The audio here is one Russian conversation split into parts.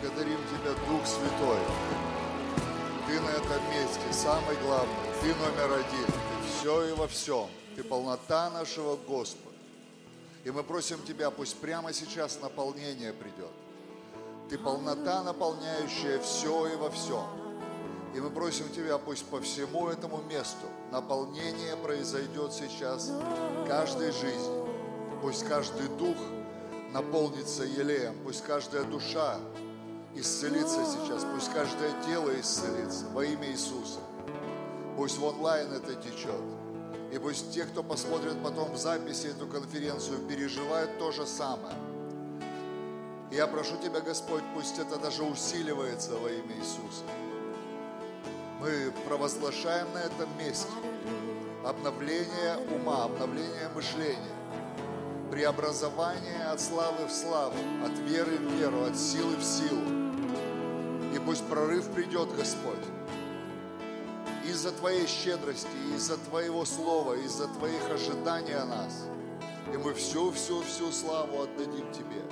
благодарим Тебя, Дух Святой. Ты на этом месте самый главный, Ты номер один, Ты все и во всем, Ты полнота нашего Господа. И мы просим Тебя, пусть прямо сейчас наполнение придет. Ты полнота, наполняющая все и во всем. И мы просим Тебя, пусть по всему этому месту наполнение произойдет сейчас каждой жизни. Пусть каждый дух наполнится елеем, пусть каждая душа исцелится сейчас, пусть каждое тело исцелится во имя Иисуса. Пусть в онлайн это течет. И пусть те, кто посмотрит потом в записи эту конференцию, переживают то же самое. Я прошу Тебя, Господь, пусть это даже усиливается во имя Иисуса. Мы провозглашаем на этом месте обновление ума, обновление мышления, преобразование от славы в славу, от веры в веру, от силы в силу. И пусть прорыв придет, Господь, из-за Твоей щедрости, из-за Твоего слова, из-за Твоих ожиданий о нас. И мы всю-всю-всю славу отдадим Тебе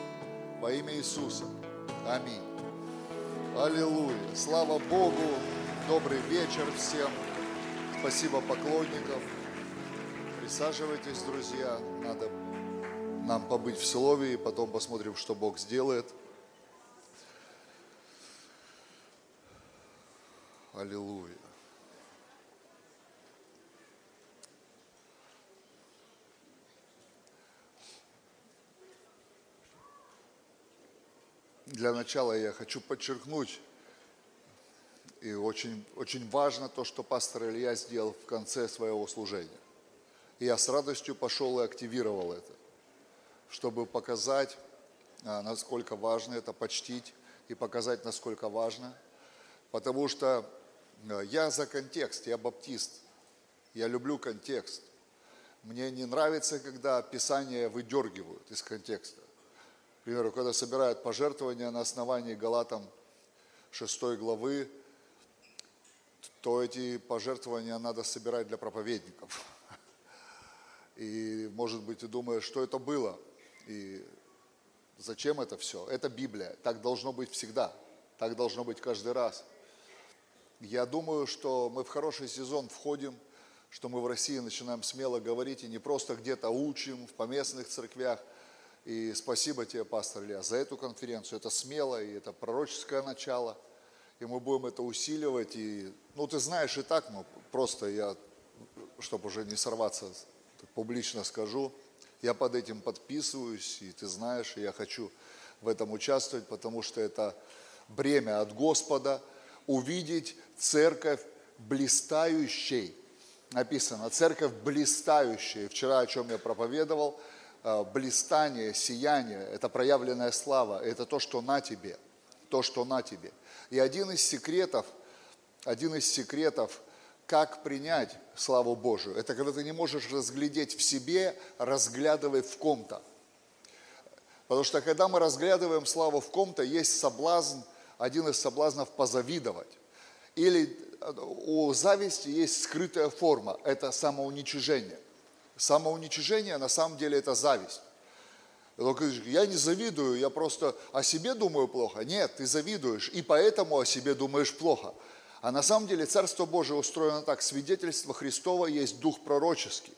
во имя Иисуса. Аминь. Аллилуйя. Слава Богу. Добрый вечер всем. Спасибо поклонникам. Присаживайтесь, друзья. Надо нам побыть в слове потом посмотрим, что Бог сделает. Аллилуйя. Для начала я хочу подчеркнуть, и очень, очень важно то, что пастор Илья сделал в конце своего служения. И я с радостью пошел и активировал это, чтобы показать, а, насколько важно это почтить и показать, насколько важно. Потому что а, я за контекст, я баптист, я люблю контекст. Мне не нравится, когда Писание выдергивают из контекста. К примеру, когда собирают пожертвования на основании Галатам 6 главы, то эти пожертвования надо собирать для проповедников. И, может быть, ты думаешь, что это было, и зачем это все. Это Библия, так должно быть всегда, так должно быть каждый раз. Я думаю, что мы в хороший сезон входим, что мы в России начинаем смело говорить и не просто где-то учим в поместных церквях. И спасибо тебе, пастор Илья, за эту конференцию. Это смело, и это пророческое начало – и мы будем это усиливать. И, ну, ты знаешь и так, но просто я, чтобы уже не сорваться, публично скажу, я под этим подписываюсь, и ты знаешь, и я хочу в этом участвовать, потому что это бремя от Господа увидеть церковь блистающей. Написано, церковь блистающая. Вчера о чем я проповедовал, э, блистание, сияние, это проявленная слава, это то, что на тебе, то, что на тебе – и один из секретов, один из секретов, как принять славу Божию, это когда ты не можешь разглядеть в себе, разглядывая в ком-то. Потому что когда мы разглядываем славу в ком-то, есть соблазн, один из соблазнов позавидовать. Или у зависти есть скрытая форма, это самоуничижение. Самоуничижение на самом деле это зависть. Я не завидую, я просто о себе думаю плохо. Нет, ты завидуешь, и поэтому о себе думаешь плохо. А на самом деле Царство Божие устроено так, свидетельство Христова есть дух пророческий.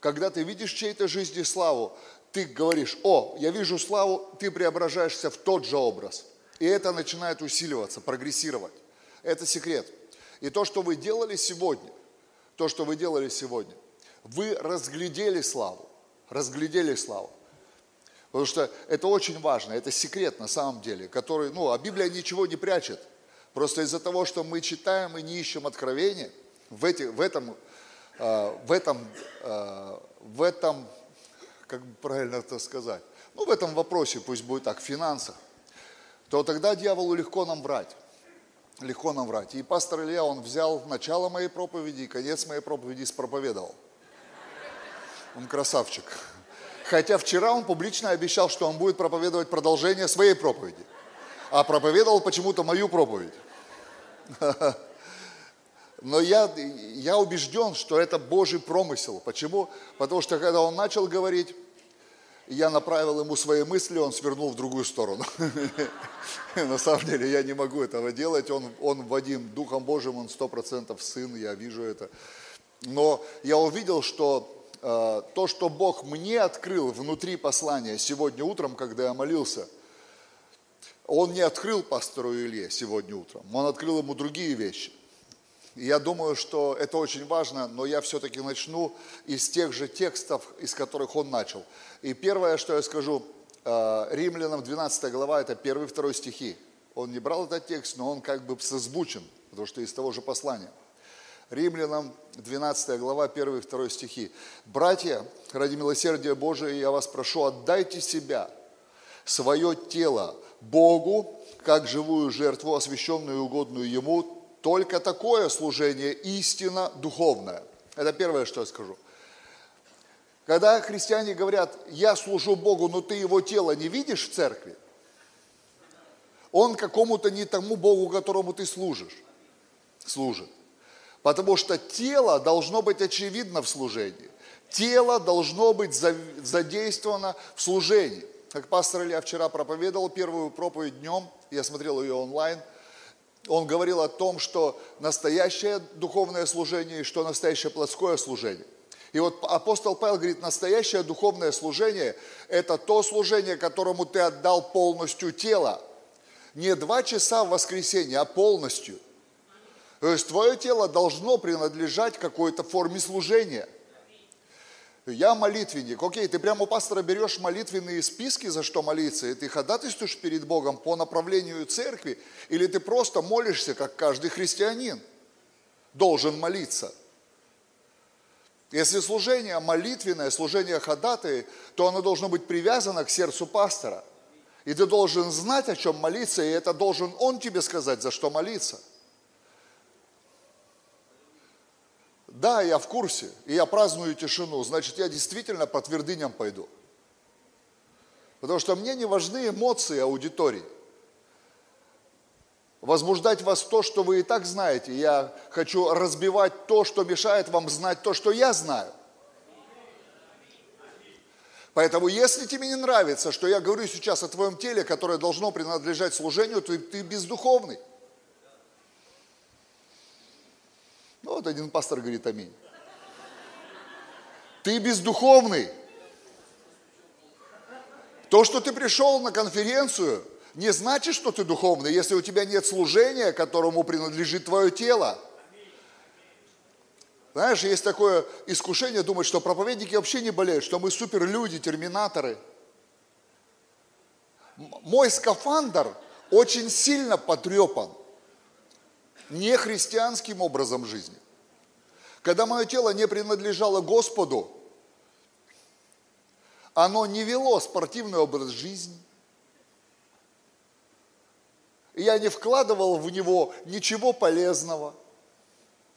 Когда ты видишь чьей-то жизни славу, ты говоришь, о, я вижу славу, ты преображаешься в тот же образ. И это начинает усиливаться, прогрессировать. Это секрет. И то, что вы делали сегодня, то, что вы делали сегодня, вы разглядели славу, разглядели славу. Потому что это очень важно, это секрет на самом деле, который, ну, а Библия ничего не прячет. Просто из-за того, что мы читаем и не ищем откровения, в, эти, в этом, э, в этом, э, в этом, как правильно это сказать, ну, в этом вопросе, пусть будет так, в финансах, то тогда дьяволу легко нам врать. Легко нам врать. И пастор Илья, он взял начало моей проповеди и конец моей проповеди спроповедовал. Он красавчик. Хотя вчера он публично обещал, что он будет проповедовать продолжение своей проповеди. А проповедовал почему-то мою проповедь. Но я, я убежден, что это Божий промысел. Почему? Потому что когда он начал говорить, я направил ему свои мысли, он свернул в другую сторону. На самом деле я не могу этого делать. Он, он Вадим, Духом Божьим, он сто процентов сын, я вижу это. Но я увидел, что э, то, что Бог мне открыл внутри послания сегодня утром, когда я молился, он не открыл пастору Илье сегодня утром, он открыл ему другие вещи. Я думаю, что это очень важно, но я все-таки начну из тех же текстов, из которых он начал. И первое, что я скажу, э, Римлянам 12 глава, это первый и второй стихи. Он не брал этот текст, но он как бы созвучен, потому что из того же послания. Римлянам 12 глава, 1 и 2 стихи. «Братья, ради милосердия Божия я вас прошу, отдайте себя, свое тело Богу, как живую жертву, освященную и угодную Ему, только такое служение истинно духовное. Это первое, что я скажу. Когда христиане говорят, я служу Богу, но ты его тело не видишь в церкви, он какому-то не тому Богу, которому ты служишь, служит. Потому что тело должно быть очевидно в служении. Тело должно быть задействовано в служении. Как пастор Илья вчера проповедовал первую проповедь днем, я смотрел ее онлайн – он говорил о том, что настоящее духовное служение и что настоящее плотское служение. И вот апостол Павел говорит, настоящее духовное служение – это то служение, которому ты отдал полностью тело. Не два часа в воскресенье, а полностью. То есть твое тело должно принадлежать какой-то форме служения – я молитвенник. Окей, ты прямо у пастора берешь молитвенные списки, за что молиться, и ты ходатайствуешь перед Богом по направлению церкви, или ты просто молишься, как каждый христианин должен молиться. Если служение молитвенное, служение ходатай, то оно должно быть привязано к сердцу пастора. И ты должен знать, о чем молиться, и это должен он тебе сказать, за что молиться – Да, я в курсе, и я праздную тишину, значит, я действительно по твердыням пойду. Потому что мне не важны эмоции аудитории. Возбуждать вас то, что вы и так знаете. Я хочу разбивать то, что мешает вам знать то, что я знаю. Поэтому, если тебе не нравится, что я говорю сейчас о твоем теле, которое должно принадлежать служению, то ты бездуховный. Ну, вот один пастор говорит аминь. Ты бездуховный. То, что ты пришел на конференцию, не значит, что ты духовный, если у тебя нет служения, которому принадлежит твое тело. Знаешь, есть такое искушение думать, что проповедники вообще не болеют, что мы суперлюди, терминаторы. Мой скафандр очень сильно потрепан не христианским образом жизни. Когда мое тело не принадлежало Господу, оно не вело спортивный образ жизни. Я не вкладывал в него ничего полезного.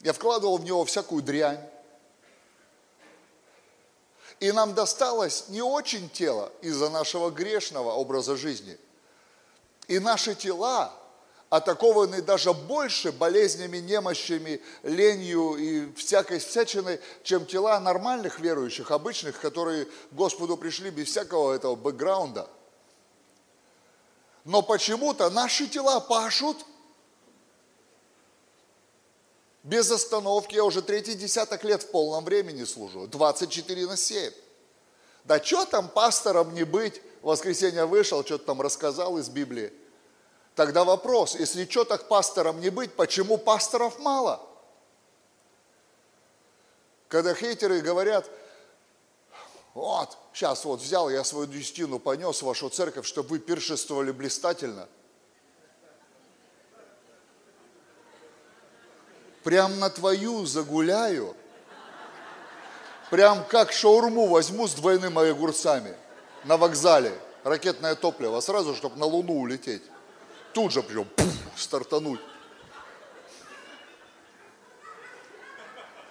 Я вкладывал в него всякую дрянь. И нам досталось не очень тело из-за нашего грешного образа жизни. И наши тела атакованы даже больше болезнями, немощами, ленью и всякой всячиной, чем тела нормальных верующих, обычных, которые к Господу пришли без всякого этого бэкграунда. Но почему-то наши тела пашут без остановки. Я уже третий десяток лет в полном времени служу, 24 на 7. Да что там пастором не быть? В воскресенье вышел, что-то там рассказал из Библии – Тогда вопрос, если что так пастором не быть, почему пасторов мало? Когда хейтеры говорят, вот, сейчас вот взял я свою десятину, понес в вашу церковь, чтобы вы пиршествовали блистательно. Прям на твою загуляю. Прям как шаурму возьму с двойными огурцами на вокзале. Ракетное топливо, сразу, чтобы на Луну улететь тут же прям пуф, стартануть.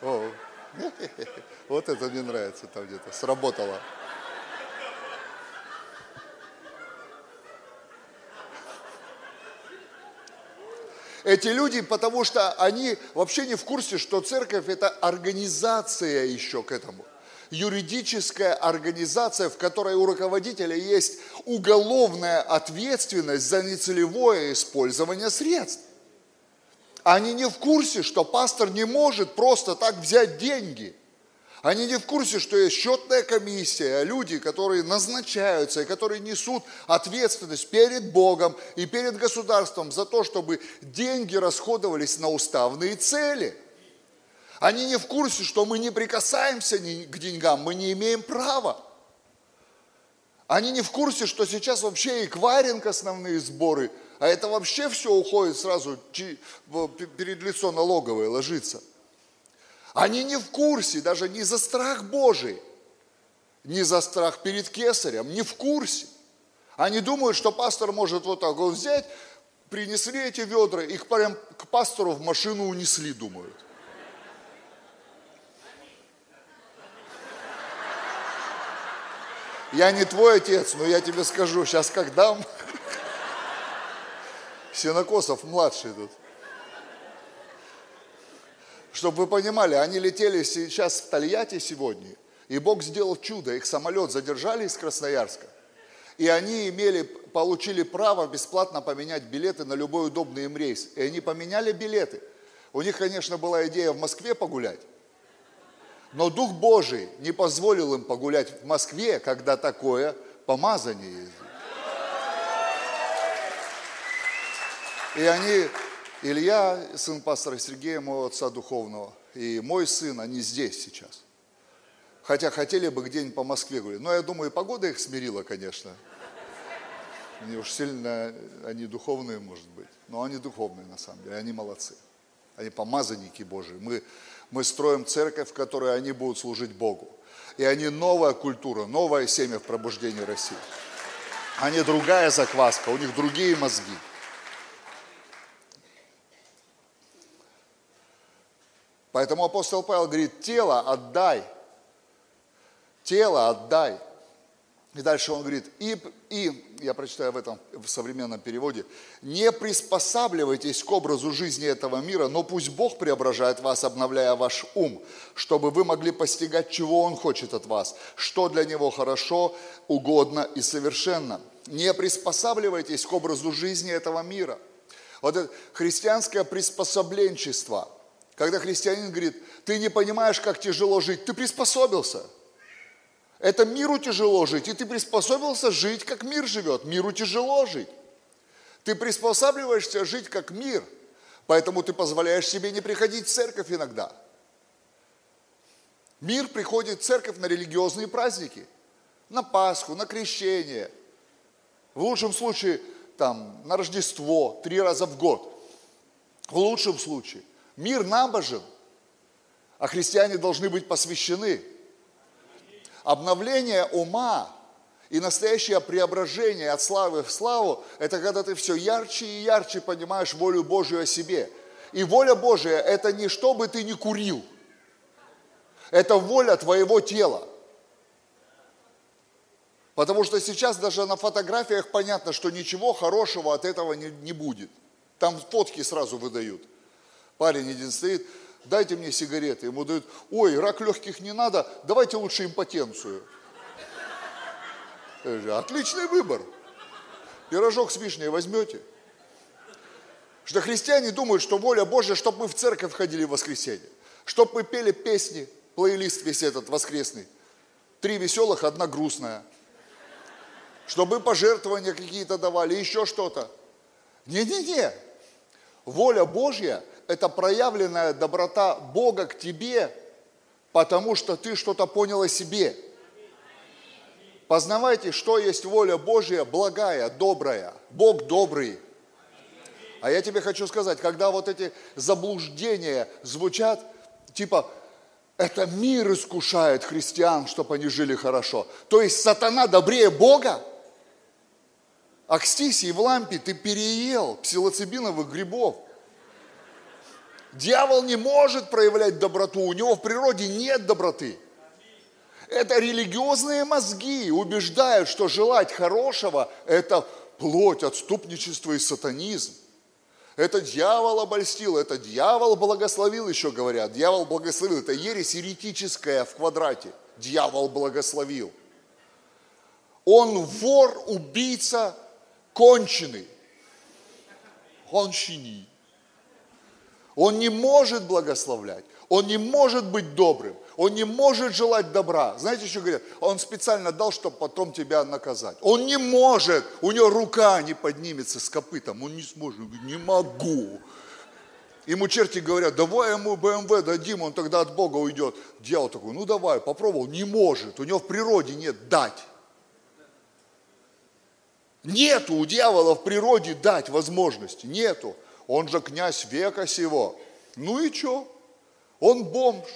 О, вот это мне нравится там где-то, сработало. Эти люди, потому что они вообще не в курсе, что церковь это организация еще к этому. Юридическая организация, в которой у руководителя есть уголовная ответственность за нецелевое использование средств. Они не в курсе, что пастор не может просто так взять деньги. Они не в курсе, что есть счетная комиссия, люди, которые назначаются и которые несут ответственность перед Богом и перед государством за то, чтобы деньги расходовались на уставные цели. Они не в курсе, что мы не прикасаемся к деньгам, мы не имеем права. Они не в курсе, что сейчас вообще эквайринг основные сборы – а это вообще все уходит сразу перед лицо налоговой ложится. Они не в курсе, даже не за страх Божий, не за страх перед кесарем, не в курсе. Они думают, что пастор может вот так вот взять, принесли эти ведра, их к пастору в машину унесли, думают. Я не твой отец, но я тебе скажу, сейчас как дам, Синокосов младший тут. Чтобы вы понимали, они летели сейчас в Тольятти сегодня, и Бог сделал чудо. Их самолет задержали из Красноярска. И они имели, получили право бесплатно поменять билеты на любой удобный им рейс. И они поменяли билеты. У них, конечно, была идея в Москве погулять. Но Дух Божий не позволил им погулять в Москве, когда такое помазание. И они, Илья, сын пастора Сергея, моего отца духовного, и мой сын, они здесь сейчас. Хотя хотели бы где-нибудь по Москве говорить. Но я думаю, и погода их смирила, конечно. Они уж сильно, они духовные, может быть. Но они духовные, на самом деле, они молодцы. Они помазанники Божии. Мы, мы строим церковь, в которой они будут служить Богу. И они новая культура, новое семя в пробуждении России. Они другая закваска, у них другие мозги. Поэтому апостол Павел говорит, тело отдай, тело отдай. И дальше он говорит, и, и, я прочитаю в этом в современном переводе, не приспосабливайтесь к образу жизни этого мира, но пусть Бог преображает вас, обновляя ваш ум, чтобы вы могли постигать, чего Он хочет от вас, что для Него хорошо, угодно и совершенно. Не приспосабливайтесь к образу жизни этого мира. Вот это христианское приспособленчество – когда христианин говорит, ты не понимаешь, как тяжело жить, ты приспособился. Это миру тяжело жить, и ты приспособился жить, как мир живет. Миру тяжело жить. Ты приспосабливаешься жить, как мир. Поэтому ты позволяешь себе не приходить в церковь иногда. Мир приходит в церковь на религиозные праздники. На Пасху, на крещение. В лучшем случае, там, на Рождество, три раза в год. В лучшем случае. Мир набожен, а христиане должны быть посвящены. Обновление ума и настоящее преображение от славы в славу, это когда ты все ярче и ярче понимаешь волю Божью о себе. И воля Божия – это не чтобы ты не курил, это воля твоего тела. Потому что сейчас даже на фотографиях понятно, что ничего хорошего от этого не, не будет. Там фотки сразу выдают. Парень один стоит, дайте мне сигареты. Ему дают, ой, рак легких не надо, давайте лучше импотенцию. Отличный выбор. Пирожок с вишней возьмете. Что христиане думают, что воля Божья, чтобы мы в церковь ходили в воскресенье. Чтобы мы пели песни, плейлист весь этот воскресный. Три веселых, одна грустная. Чтобы пожертвования какие-то давали, еще что-то. Не-не-не. Воля Божья это проявленная доброта Бога к тебе, потому что ты что-то понял о себе. Познавайте, что есть воля Божья, благая, добрая. Бог добрый. А я тебе хочу сказать, когда вот эти заблуждения звучат, типа, это мир искушает христиан, чтобы они жили хорошо. То есть сатана добрее Бога? Акстисий в лампе ты переел псилоцибиновых грибов – Дьявол не может проявлять доброту, у него в природе нет доброты. Это религиозные мозги убеждают, что желать хорошего – это плоть, отступничество и сатанизм. Это дьявол обольстил, это дьявол благословил, еще говорят. Дьявол благословил, это ересь еретическая в квадрате – дьявол благословил. Он вор, убийца, конченый. Конченый. Он не может благословлять, он не может быть добрым, он не может желать добра. Знаете, что говорят? Он специально дал, чтобы потом тебя наказать. Он не может, у него рука не поднимется с копытом, он не сможет, не могу. Ему черти говорят, давай ему БМВ дадим, он тогда от Бога уйдет. Дьявол такой, ну давай, попробовал, не может, у него в природе нет дать. Нету у дьявола в природе дать возможности, нету. Он же князь века сего. Ну и что? Он бомж.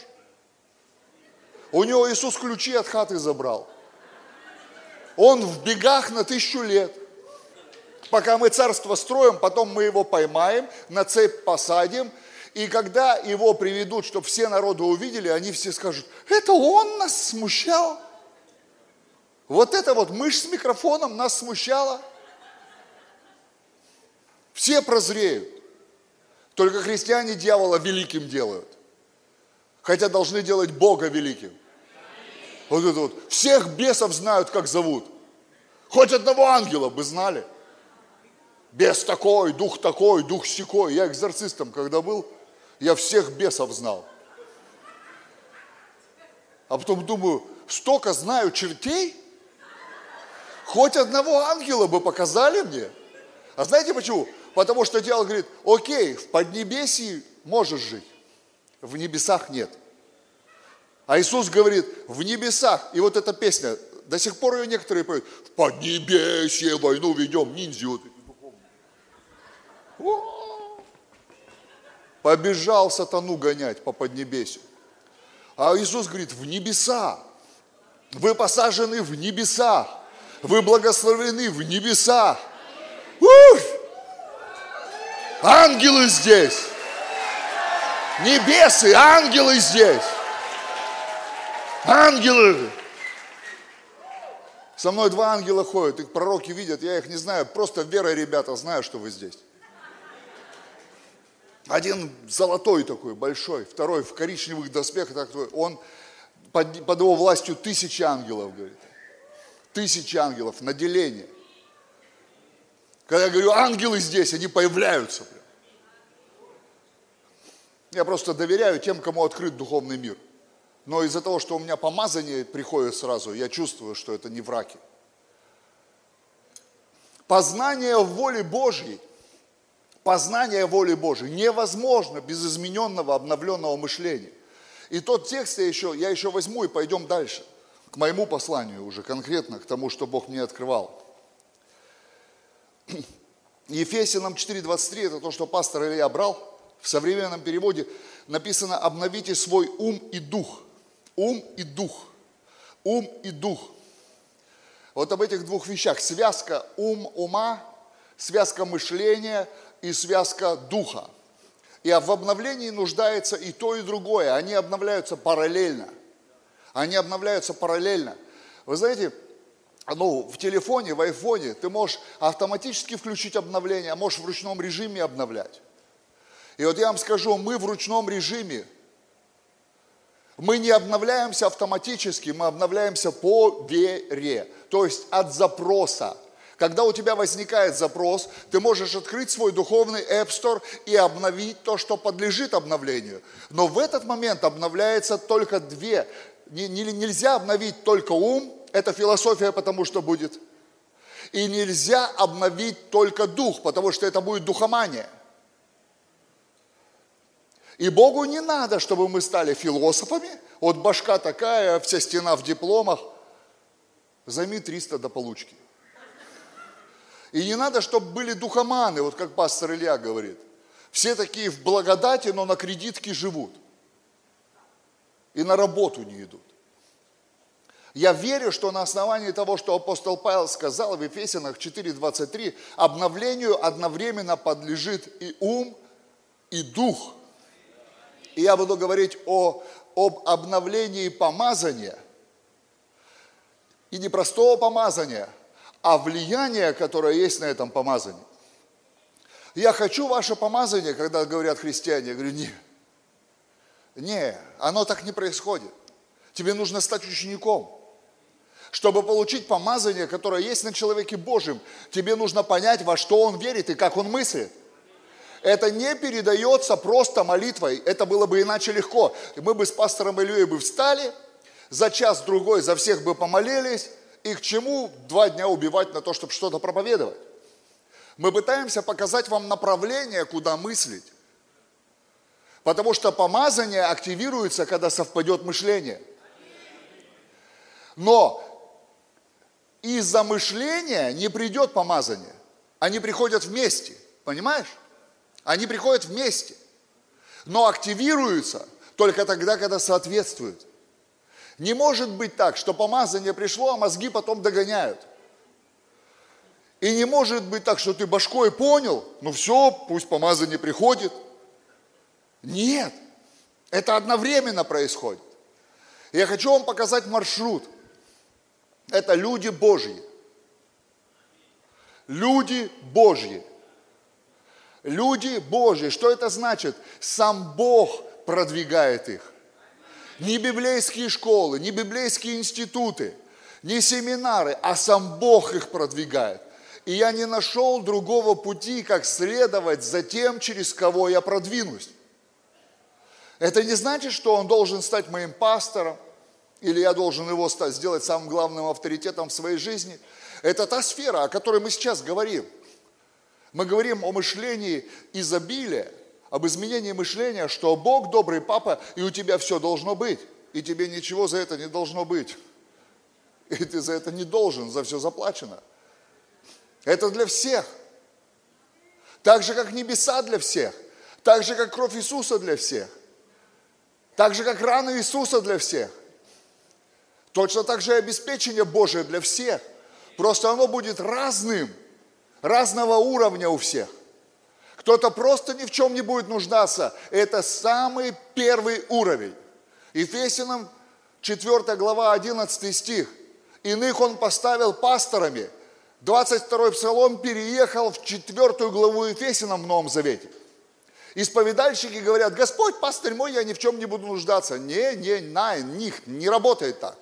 У него Иисус ключи от хаты забрал. Он в бегах на тысячу лет. Пока мы царство строим, потом мы его поймаем, на цепь посадим, и когда его приведут, чтобы все народы увидели, они все скажут, это он нас смущал. Вот это вот мышь с микрофоном нас смущала. Все прозреют. Только христиане дьявола великим делают. Хотя должны делать Бога великим. Вот это вот. Всех бесов знают, как зовут. Хоть одного ангела бы знали. Бес такой, дух такой, дух секой. Я экзорцистом когда был, я всех бесов знал. А потом думаю, столько знаю чертей, хоть одного ангела бы показали мне. А знаете почему? Потому что дьявол говорит, окей, в Поднебесье можешь жить, в небесах нет. А Иисус говорит, в небесах, и вот эта песня, до сих пор ее некоторые поют, в Поднебесье войну ведем, ниндзя вот Побежал сатану гонять по Поднебесью. А Иисус говорит, в небеса. Вы посажены в небесах. Вы благословлены в небесах. Ух! Ангелы здесь. Небесы, ангелы здесь. Ангелы. Со мной два ангела ходят, их пророки видят, я их не знаю, просто верой, ребята, знаю, что вы здесь. Один золотой такой, большой, второй в коричневых доспехах, такой, он под, под его властью тысячи ангелов, говорит. Тысячи ангелов, наделение. Когда я говорю, ангелы здесь, они появляются. Я просто доверяю тем, кому открыт духовный мир. Но из-за того, что у меня помазание приходит сразу, я чувствую, что это не враки. Познание воли Божьей познание воли Божьей невозможно без измененного, обновленного мышления. И тот текст я еще, я еще возьму и пойдем дальше, к моему посланию уже конкретно, к тому, что Бог мне открывал. Ефесянам 4.23, это то, что пастор Илья брал, в современном переводе написано «обновите свой ум и дух». Ум и дух. Ум и дух. Вот об этих двух вещах. Связка ум, ума, связка мышления – и связка духа. И в обновлении нуждается и то, и другое. Они обновляются параллельно. Они обновляются параллельно. Вы знаете, ну, в телефоне, в айфоне ты можешь автоматически включить обновление, а можешь в ручном режиме обновлять. И вот я вам скажу, мы в ручном режиме, мы не обновляемся автоматически, мы обновляемся по вере, то есть от запроса. Когда у тебя возникает запрос, ты можешь открыть свой духовный App Store и обновить то, что подлежит обновлению. Но в этот момент обновляется только две. Нельзя обновить только ум, это философия, потому что будет. И нельзя обновить только дух, потому что это будет духомания. И Богу не надо, чтобы мы стали философами. Вот башка такая, вся стена в дипломах. Займи 300 до получки. И не надо, чтобы были духоманы, вот как пастор Илья говорит. Все такие в благодати, но на кредитке живут. И на работу не идут. Я верю, что на основании того, что апостол Павел сказал в Ефесянах 4.23, обновлению одновременно подлежит и ум, и дух. И я буду говорить о, об обновлении помазания. И не простого помазания, а влияние, которое есть на этом помазании. Я хочу ваше помазание, когда говорят христиане. Я говорю, не, не, оно так не происходит. Тебе нужно стать учеником. Чтобы получить помазание, которое есть на человеке Божьем, тебе нужно понять, во что он верит и как он мыслит. Это не передается просто молитвой. Это было бы иначе легко. Мы бы с пастором Ильей бы встали, за час-другой за всех бы помолились, и к чему два дня убивать на то, чтобы что-то проповедовать? Мы пытаемся показать вам направление, куда мыслить. Потому что помазание активируется, когда совпадет мышление. Но из-за мышления не придет помазание. Они приходят вместе. Понимаешь? Они приходят вместе. Но активируются только тогда, когда соответствуют. Не может быть так, что помазание пришло, а мозги потом догоняют. И не может быть так, что ты башкой понял, ну все, пусть помазание приходит. Нет, это одновременно происходит. Я хочу вам показать маршрут. Это люди Божьи. Люди Божьи. Люди Божьи. Что это значит? Сам Бог продвигает их. Не библейские школы, не библейские институты, не семинары, а сам Бог их продвигает. И я не нашел другого пути, как следовать за тем, через кого я продвинусь. Это не значит, что он должен стать моим пастором, или я должен его сделать самым главным авторитетом в своей жизни. Это та сфера, о которой мы сейчас говорим. Мы говорим о мышлении изобилия, об изменении мышления, что Бог добрый папа, и у тебя все должно быть, и тебе ничего за это не должно быть. И ты за это не должен, за все заплачено. Это для всех. Так же, как небеса для всех. Так же, как кровь Иисуса для всех. Так же, как раны Иисуса для всех. Точно так же и обеспечение Божие для всех. Просто оно будет разным, разного уровня у всех. Кто-то просто ни в чем не будет нуждаться. Это самый первый уровень. Ефесянам 4 глава 11 стих. Иных он поставил пасторами. 22 псалом переехал в 4 главу Ефесянам в Новом Завете. Исповедальщики говорят, Господь, пастырь мой, я ни в чем не буду нуждаться. Не, не, на, них не работает так.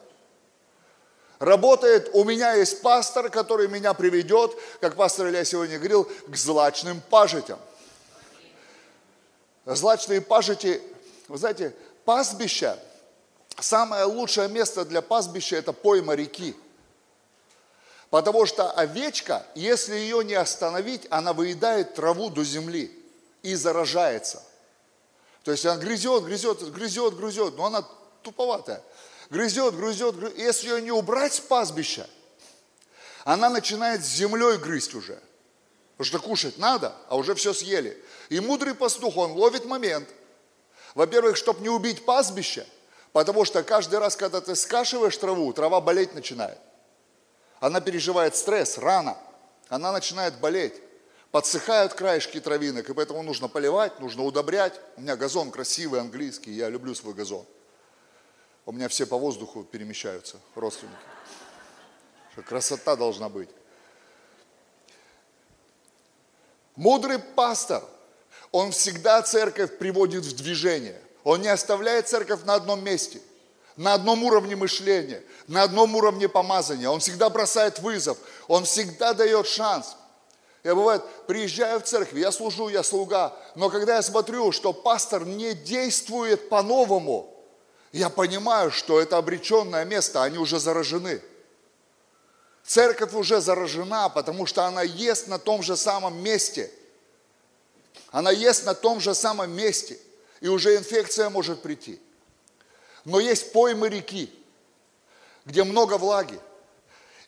Работает, у меня есть пастор, который меня приведет, как пастор Илья сегодня говорил, к злачным пажитям – злачные пажити, вы знаете, пастбища, самое лучшее место для пастбища – это пойма реки. Потому что овечка, если ее не остановить, она выедает траву до земли и заражается. То есть она грызет, грызет, грызет, грызет, но она туповатая. Грызет, грызет, грызет. Если ее не убрать с пастбища, она начинает с землей грызть уже. Потому что кушать надо, а уже все съели. И мудрый пастух, он ловит момент. Во-первых, чтобы не убить пастбище, потому что каждый раз, когда ты скашиваешь траву, трава болеть начинает. Она переживает стресс, рано. Она начинает болеть. Подсыхают краешки травинок, и поэтому нужно поливать, нужно удобрять. У меня газон красивый, английский, я люблю свой газон. У меня все по воздуху перемещаются, родственники. Красота должна быть. Мудрый пастор – он всегда церковь приводит в движение. Он не оставляет церковь на одном месте, на одном уровне мышления, на одном уровне помазания. Он всегда бросает вызов, он всегда дает шанс. Я бывает, приезжаю в церковь, я служу, я слуга, но когда я смотрю, что пастор не действует по-новому, я понимаю, что это обреченное место, они уже заражены. Церковь уже заражена, потому что она ест на том же самом месте – она ест на том же самом месте, и уже инфекция может прийти. Но есть поймы реки, где много влаги,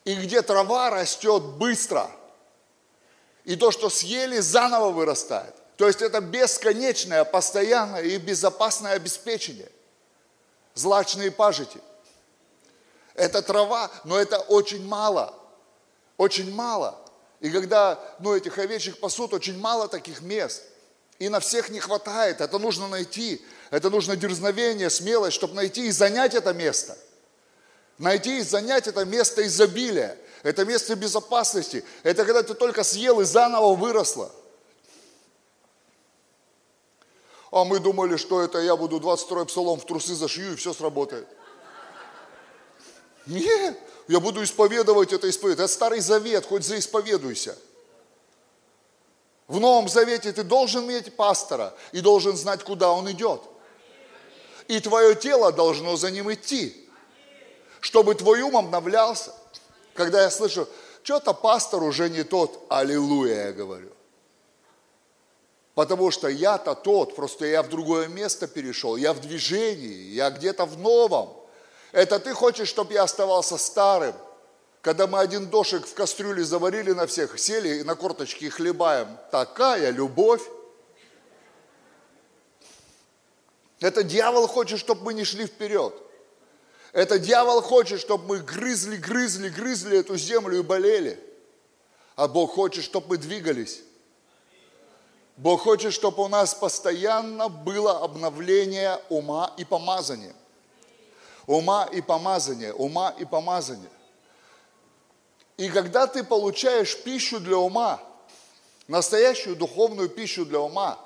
и где трава растет быстро. И то, что съели, заново вырастает. То есть это бесконечное, постоянное и безопасное обеспечение. Злачные пажити. Это трава, но это очень мало. Очень мало. И когда ну, этих овечек пасут, очень мало таких мест – и на всех не хватает. Это нужно найти. Это нужно дерзновение, смелость, чтобы найти и занять это место. Найти и занять это место изобилия. Это место безопасности. Это когда ты только съел и заново выросла. А мы думали, что это я буду 22-й псалом в трусы зашью и все сработает. Нет, я буду исповедовать это исповедовать. Это Старый Завет, хоть заисповедуйся. В Новом Завете ты должен иметь пастора и должен знать, куда он идет. И твое тело должно за ним идти, чтобы твой ум обновлялся. Когда я слышу, что-то пастор уже не тот, аллилуйя, я говорю. Потому что я-то тот, просто я в другое место перешел, я в движении, я где-то в новом. Это ты хочешь, чтобы я оставался старым? Когда мы один дошик в кастрюле заварили на всех, сели и на корточки хлебаем. Такая любовь. Это дьявол хочет, чтобы мы не шли вперед. Это дьявол хочет, чтобы мы грызли, грызли, грызли эту землю и болели. А Бог хочет, чтобы мы двигались. Бог хочет, чтобы у нас постоянно было обновление ума и помазания. Ума и помазания, ума и помазания. И когда ты получаешь пищу для ума, настоящую духовную пищу для ума,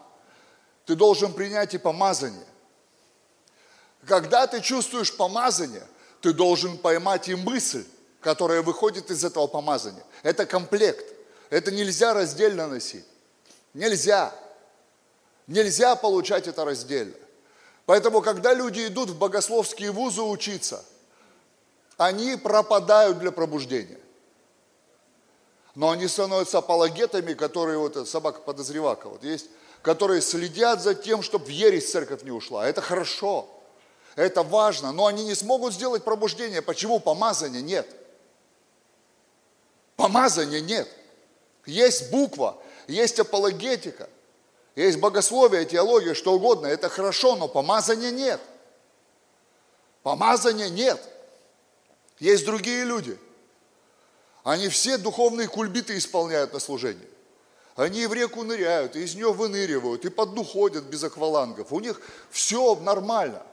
ты должен принять и помазание. Когда ты чувствуешь помазание, ты должен поймать и мысль, которая выходит из этого помазания. Это комплект. Это нельзя раздельно носить. Нельзя. Нельзя получать это раздельно. Поэтому, когда люди идут в богословские вузы учиться, они пропадают для пробуждения. Но они становятся апологетами, которые, вот собака подозревака, вот есть, которые следят за тем, чтобы в ересь церковь не ушла. Это хорошо, это важно, но они не смогут сделать пробуждение. Почему? Помазания нет. Помазания нет. Есть буква, есть апологетика, есть богословие, теология, что угодно. Это хорошо, но помазания нет. Помазания нет. Есть другие люди. Они все духовные кульбиты исполняют на служении. Они в реку ныряют, и из нее выныривают, и по дну ходят без аквалангов. У них все нормально,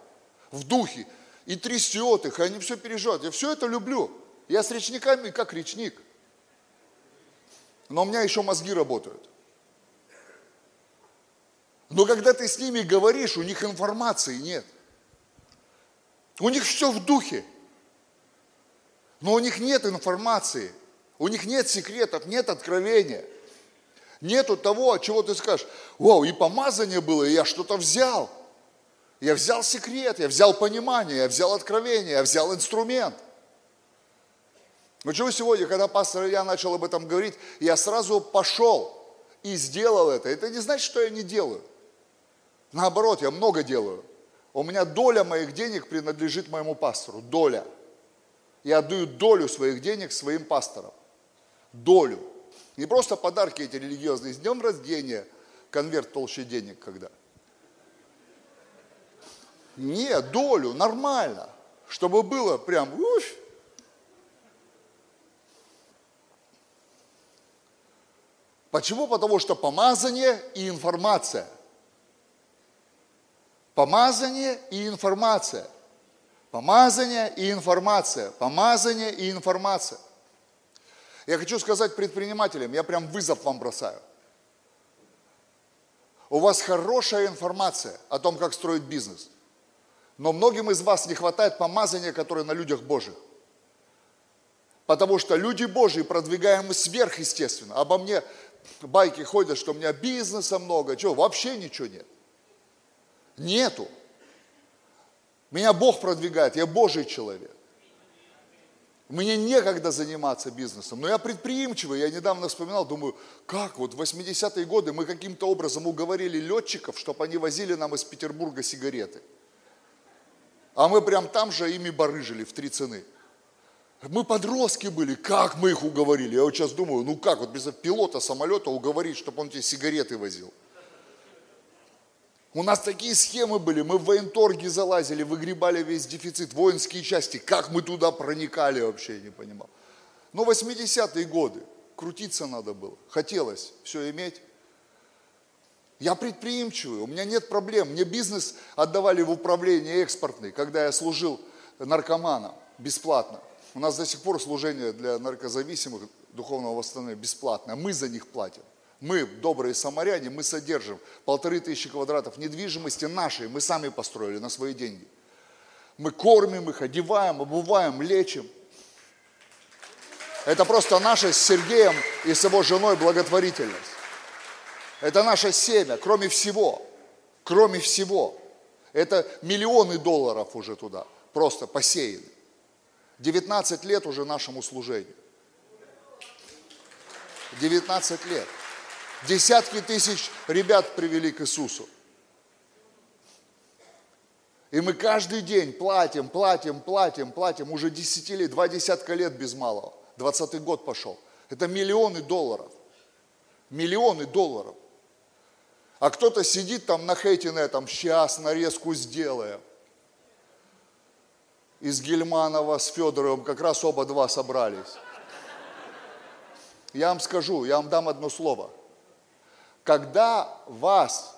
в духе. И трясет их, и они все переживают. Я все это люблю. Я с речниками как речник. Но у меня еще мозги работают. Но когда ты с ними говоришь, у них информации нет. У них все в духе. Но у них нет информации. У них нет секретов, нет откровения. Нету того, от чего ты скажешь, вау, и помазание было, и я что-то взял. Я взял секрет, я взял понимание, я взял откровение, я взял инструмент. Но чего сегодня, когда пастор я начал об этом говорить, я сразу пошел и сделал это. Это не значит, что я не делаю. Наоборот, я много делаю. У меня доля моих денег принадлежит моему пастору. Доля. Я отдаю долю своих денег своим пасторам. Долю. Не просто подарки эти религиозные. С днем рождения конверт толще денег когда. Нет, долю, нормально. Чтобы было прям, уф, Почему? Потому что помазание и информация. Помазание и информация. Помазание и информация. Помазание и информация. Я хочу сказать предпринимателям, я прям вызов вам бросаю. У вас хорошая информация о том, как строить бизнес. Но многим из вас не хватает помазания, которое на людях Божьих. Потому что люди Божьи продвигаемы сверхъестественно. Обо мне байки ходят, что у меня бизнеса много. Чего? Вообще ничего нет. Нету. Меня Бог продвигает, я Божий человек. Мне некогда заниматься бизнесом, но я предприимчивый. Я недавно вспоминал, думаю, как вот в 80-е годы мы каким-то образом уговорили летчиков, чтобы они возили нам из Петербурга сигареты. А мы прям там же ими барыжили в три цены. Мы подростки были, как мы их уговорили? Я вот сейчас думаю, ну как, вот без пилота самолета уговорить, чтобы он тебе сигареты возил. У нас такие схемы были, мы в военторге залазили, выгребали весь дефицит, воинские части, как мы туда проникали вообще, я не понимал. Но 80-е годы, крутиться надо было, хотелось все иметь. Я предприимчивый, у меня нет проблем. Мне бизнес отдавали в управление экспортный, когда я служил наркоманом бесплатно. У нас до сих пор служение для наркозависимых духовного восстановления бесплатное. Мы за них платим. Мы, добрые самаряне, мы содержим полторы тысячи квадратов недвижимости нашей, мы сами построили на свои деньги. Мы кормим их, одеваем, обуваем, лечим. Это просто наша с Сергеем и с его женой благотворительность. Это наше семя, кроме всего. Кроме всего. Это миллионы долларов уже туда, просто посеяны. 19 лет уже нашему служению. 19 лет. Десятки тысяч ребят привели к Иисусу. И мы каждый день платим, платим, платим, платим. Уже десятилетия, два десятка лет без малого. Двадцатый год пошел. Это миллионы долларов. Миллионы долларов. А кто-то сидит там на хейте на этом, сейчас нарезку сделаем. Из Гельманова с Федоровым как раз оба два собрались. Я вам скажу, я вам дам одно слово. Когда вас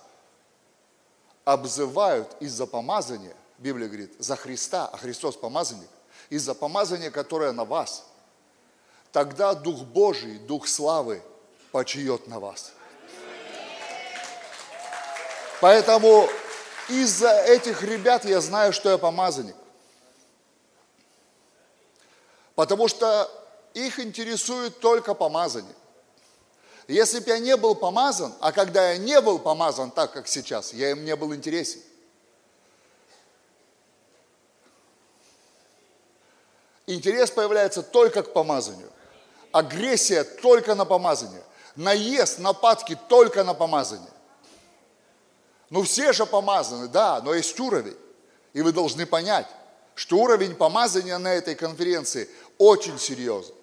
обзывают из-за помазания, Библия говорит, за Христа, а Христос помазанник, из-за помазания, которое на вас, тогда Дух Божий, Дух славы почиет на вас. Поэтому из-за этих ребят я знаю, что я помазанник. Потому что их интересует только помазание. Если бы я не был помазан, а когда я не был помазан так, как сейчас, я им не был интересен. Интерес появляется только к помазанию. Агрессия только на помазание. Наезд, нападки только на помазание. Ну все же помазаны, да, но есть уровень. И вы должны понять, что уровень помазания на этой конференции очень серьезный.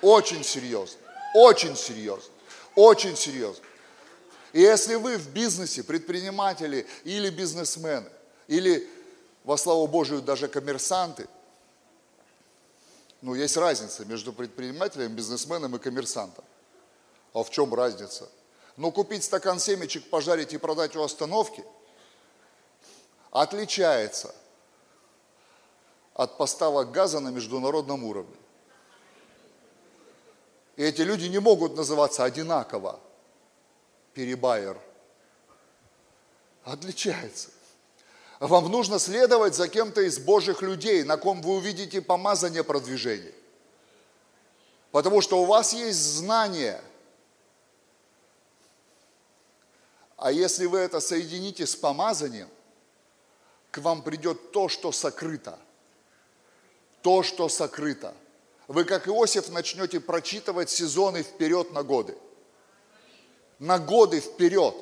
Очень серьезный. Очень серьезный. Очень серьезно. И если вы в бизнесе, предприниматели или бизнесмены, или, во славу Божию, даже коммерсанты, ну, есть разница между предпринимателем, бизнесменом и коммерсантом. А в чем разница? Ну, купить стакан семечек, пожарить и продать у остановки отличается от поставок газа на международном уровне. И эти люди не могут называться одинаково. Перебайер. Отличается. Вам нужно следовать за кем-то из Божьих людей, на ком вы увидите помазание продвижения. Потому что у вас есть знание. А если вы это соедините с помазанием, к вам придет то, что сокрыто. То, что сокрыто вы, как Иосиф, начнете прочитывать сезоны вперед на годы. На годы вперед.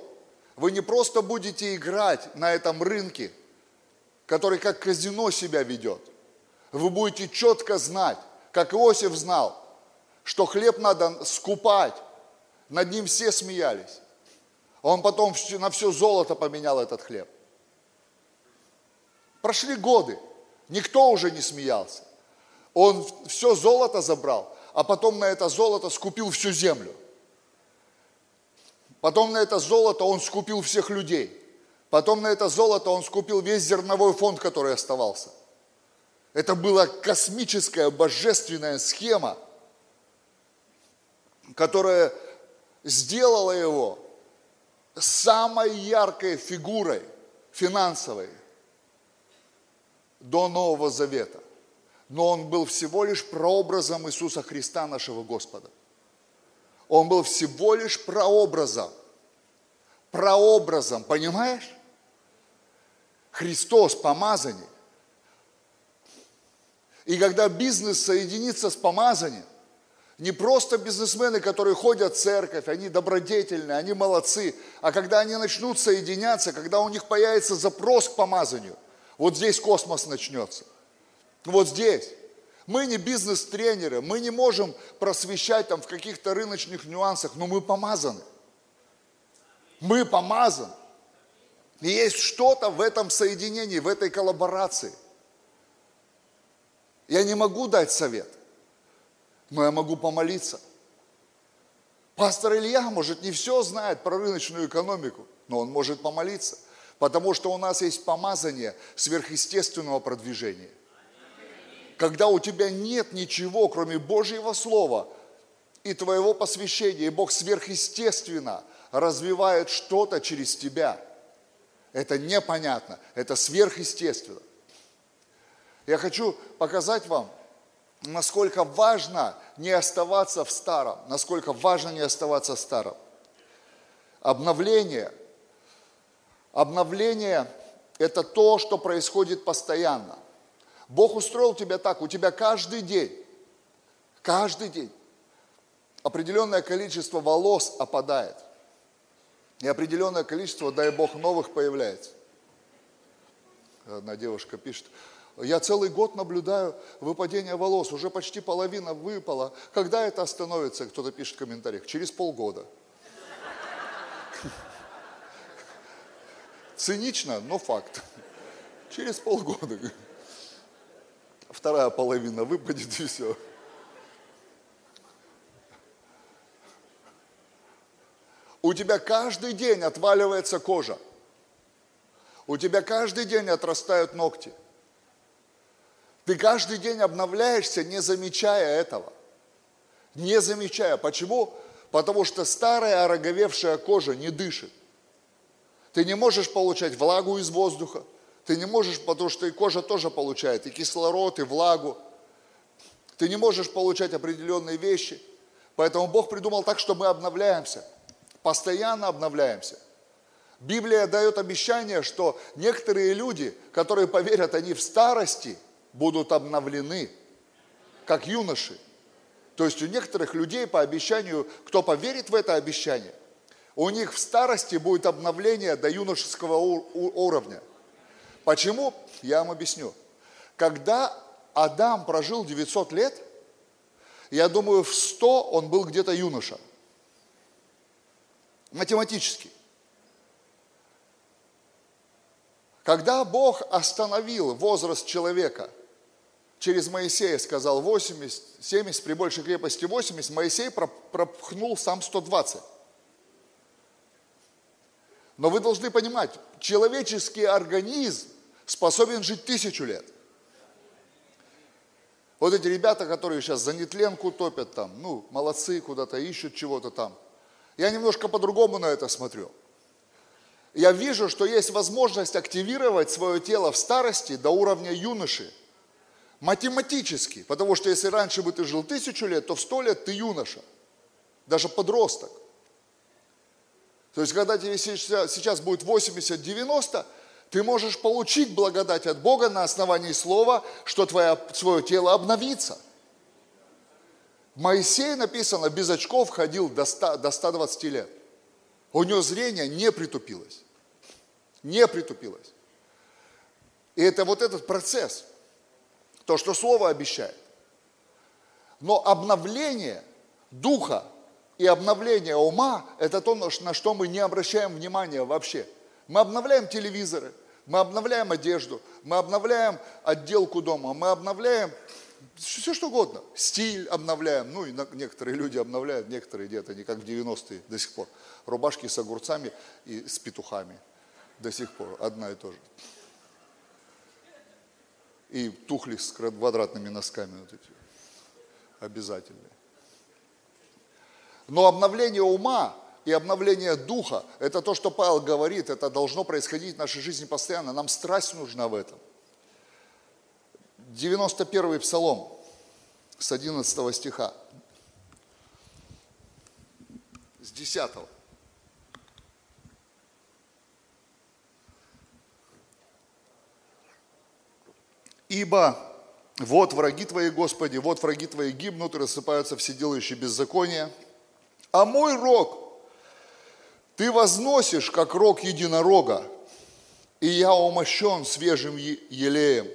Вы не просто будете играть на этом рынке, который как казино себя ведет. Вы будете четко знать, как Иосиф знал, что хлеб надо скупать. Над ним все смеялись. Он потом на все золото поменял этот хлеб. Прошли годы, никто уже не смеялся. Он все золото забрал, а потом на это золото скупил всю землю. Потом на это золото он скупил всех людей. Потом на это золото он скупил весь зерновой фонд, который оставался. Это была космическая, божественная схема, которая сделала его самой яркой фигурой финансовой до Нового Завета но он был всего лишь прообразом Иисуса Христа, нашего Господа. Он был всего лишь прообразом. Прообразом, понимаешь? Христос, помазание. И когда бизнес соединится с помазанием, не просто бизнесмены, которые ходят в церковь, они добродетельные, они молодцы, а когда они начнут соединяться, когда у них появится запрос к помазанию, вот здесь космос начнется – вот здесь. Мы не бизнес-тренеры, мы не можем просвещать там в каких-то рыночных нюансах, но мы помазаны. Мы помазаны. И есть что-то в этом соединении, в этой коллаборации. Я не могу дать совет, но я могу помолиться. Пастор Илья, может, не все знает про рыночную экономику, но он может помолиться, потому что у нас есть помазание сверхъестественного продвижения когда у тебя нет ничего, кроме Божьего Слова и твоего посвящения, и Бог сверхъестественно развивает что-то через тебя. Это непонятно, это сверхъестественно. Я хочу показать вам насколько важно не оставаться в старом, насколько важно не оставаться в старом. Обновление. Обновление – это то, что происходит постоянно. Бог устроил тебя так, у тебя каждый день, каждый день определенное количество волос опадает. И определенное количество, дай Бог, новых появляется. Одна девушка пишет, я целый год наблюдаю выпадение волос, уже почти половина выпала. Когда это остановится? Кто-то пишет в комментариях. Через полгода. Цинично, но факт. Через полгода. Вторая половина выпадет и все. У тебя каждый день отваливается кожа. У тебя каждый день отрастают ногти. Ты каждый день обновляешься, не замечая этого. Не замечая. Почему? Потому что старая ороговевшая кожа не дышит. Ты не можешь получать влагу из воздуха. Ты не можешь, потому что и кожа тоже получает и кислород, и влагу. Ты не можешь получать определенные вещи. Поэтому Бог придумал так, что мы обновляемся. Постоянно обновляемся. Библия дает обещание, что некоторые люди, которые поверят, они в старости – будут обновлены, как юноши. То есть у некоторых людей по обещанию, кто поверит в это обещание, у них в старости будет обновление до юношеского уровня. Почему? Я вам объясню. Когда Адам прожил 900 лет, я думаю, в 100 он был где-то юноша. Математически. Когда Бог остановил возраст человека – через Моисея сказал 80, 70, при большей крепости 80, Моисей пропхнул сам 120. Но вы должны понимать, человеческий организм способен жить тысячу лет. Вот эти ребята, которые сейчас за нетленку топят там, ну, молодцы, куда-то ищут чего-то там. Я немножко по-другому на это смотрю. Я вижу, что есть возможность активировать свое тело в старости до уровня юноши. Математически. Потому что если раньше бы ты жил тысячу лет, то в сто лет ты юноша. Даже подросток. То есть, когда тебе сейчас будет 80-90, ты можешь получить благодать от Бога на основании слова, что твое, свое тело обновится. Моисей написано, без очков ходил до, 100, до 120 лет. У него зрение не притупилось. Не притупилось. И это вот этот процесс – то, что Слово обещает. Но обновление духа и обновление ума – это то, на что мы не обращаем внимания вообще. Мы обновляем телевизоры, мы обновляем одежду, мы обновляем отделку дома, мы обновляем все что угодно. Стиль обновляем. Ну, и некоторые люди обновляют, некоторые где-то, не как в 90-е до сих пор. Рубашки с огурцами и с петухами. До сих пор одна и то же и тухли с квадратными носками вот эти, обязательные. Но обновление ума и обновление духа, это то, что Павел говорит, это должно происходить в нашей жизни постоянно. Нам страсть нужна в этом. 91-й псалом с 11 стиха, с 10. Ибо вот враги твои, Господи, вот враги твои гибнут и рассыпаются все делающие беззаконие. А мой рог ты возносишь, как рог единорога, и я умощен свежим елеем.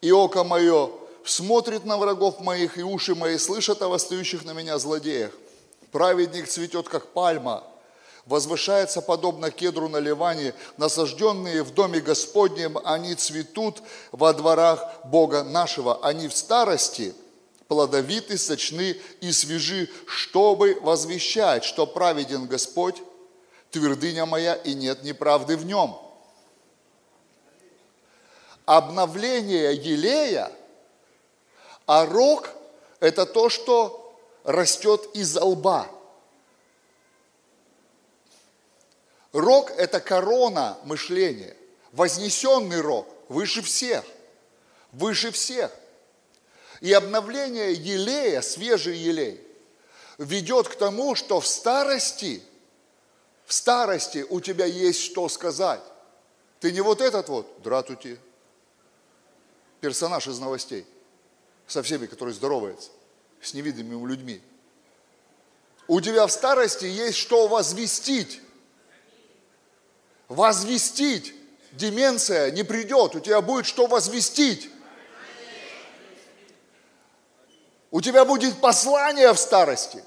И око мое смотрит на врагов моих, и уши мои слышат о восстающих на меня злодеях. Праведник цветет, как пальма, возвышается подобно кедру на Ливане, насажденные в доме Господнем, они цветут во дворах Бога нашего. Они в старости плодовиты, сочны и свежи, чтобы возвещать, что праведен Господь, твердыня моя, и нет неправды в нем. Обновление елея, а рог – это то, что растет из лба – Рог – это корона мышления, вознесенный рог, выше всех, выше всех. И обновление елея, свежий елей, ведет к тому, что в старости, в старости у тебя есть что сказать. Ты не вот этот вот, дратути, персонаж из новостей, со всеми, которые здороваются, с невидимыми людьми. У тебя в старости есть что возвестить. Возвестить. Деменция не придет, у тебя будет что возвестить. У тебя будет послание в старости.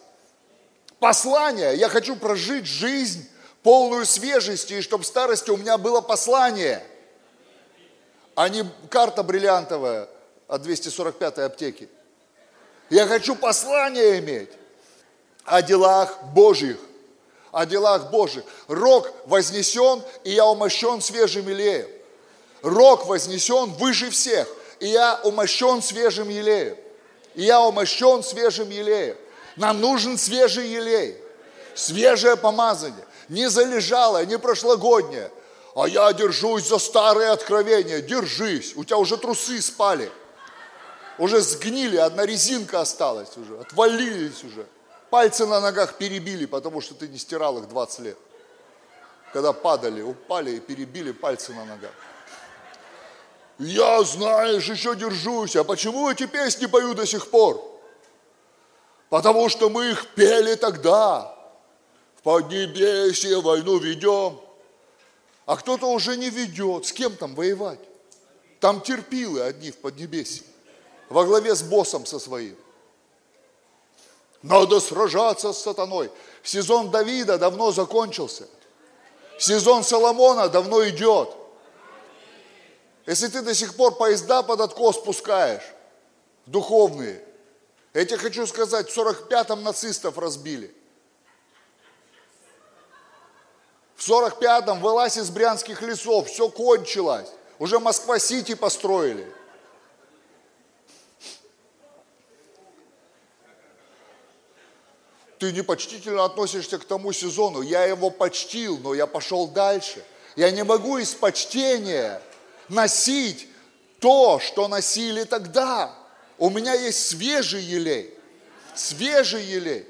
Послание. Я хочу прожить жизнь полную свежести, и чтобы в старости у меня было послание, а не карта бриллиантовая от 245 аптеки. Я хочу послание иметь о делах Божьих. О делах Божьих. Рог вознесен, и я умощен свежим елеем. Рог вознесен выше всех, и я умощен свежим елеем. И я умощен свежим елеем. Нам нужен свежий елей, свежее помазание не залежалое, не прошлогоднее. А я держусь за старые откровения. Держись, у тебя уже трусы спали. Уже сгнили, одна резинка осталась уже, отвалились уже. Пальцы на ногах перебили, потому что ты не стирал их 20 лет. Когда падали, упали и перебили пальцы на ногах. Я, знаешь, еще держусь. А почему эти песни пою до сих пор? Потому что мы их пели тогда поднебесье войну ведем. А кто-то уже не ведет. С кем там воевать? Там терпилы одни в Поднебесье. Во главе с боссом со своим. Надо сражаться с сатаной. Сезон Давида давно закончился. Сезон Соломона давно идет. Если ты до сих пор поезда под откос спускаешь, духовные, я тебе хочу сказать, в 45-м нацистов разбили – В 45-м вылазь из брянских лесов, все кончилось. Уже Москва-Сити построили. Ты непочтительно относишься к тому сезону. Я его почтил, но я пошел дальше. Я не могу из почтения носить то, что носили тогда. У меня есть свежий елей. Свежий елей.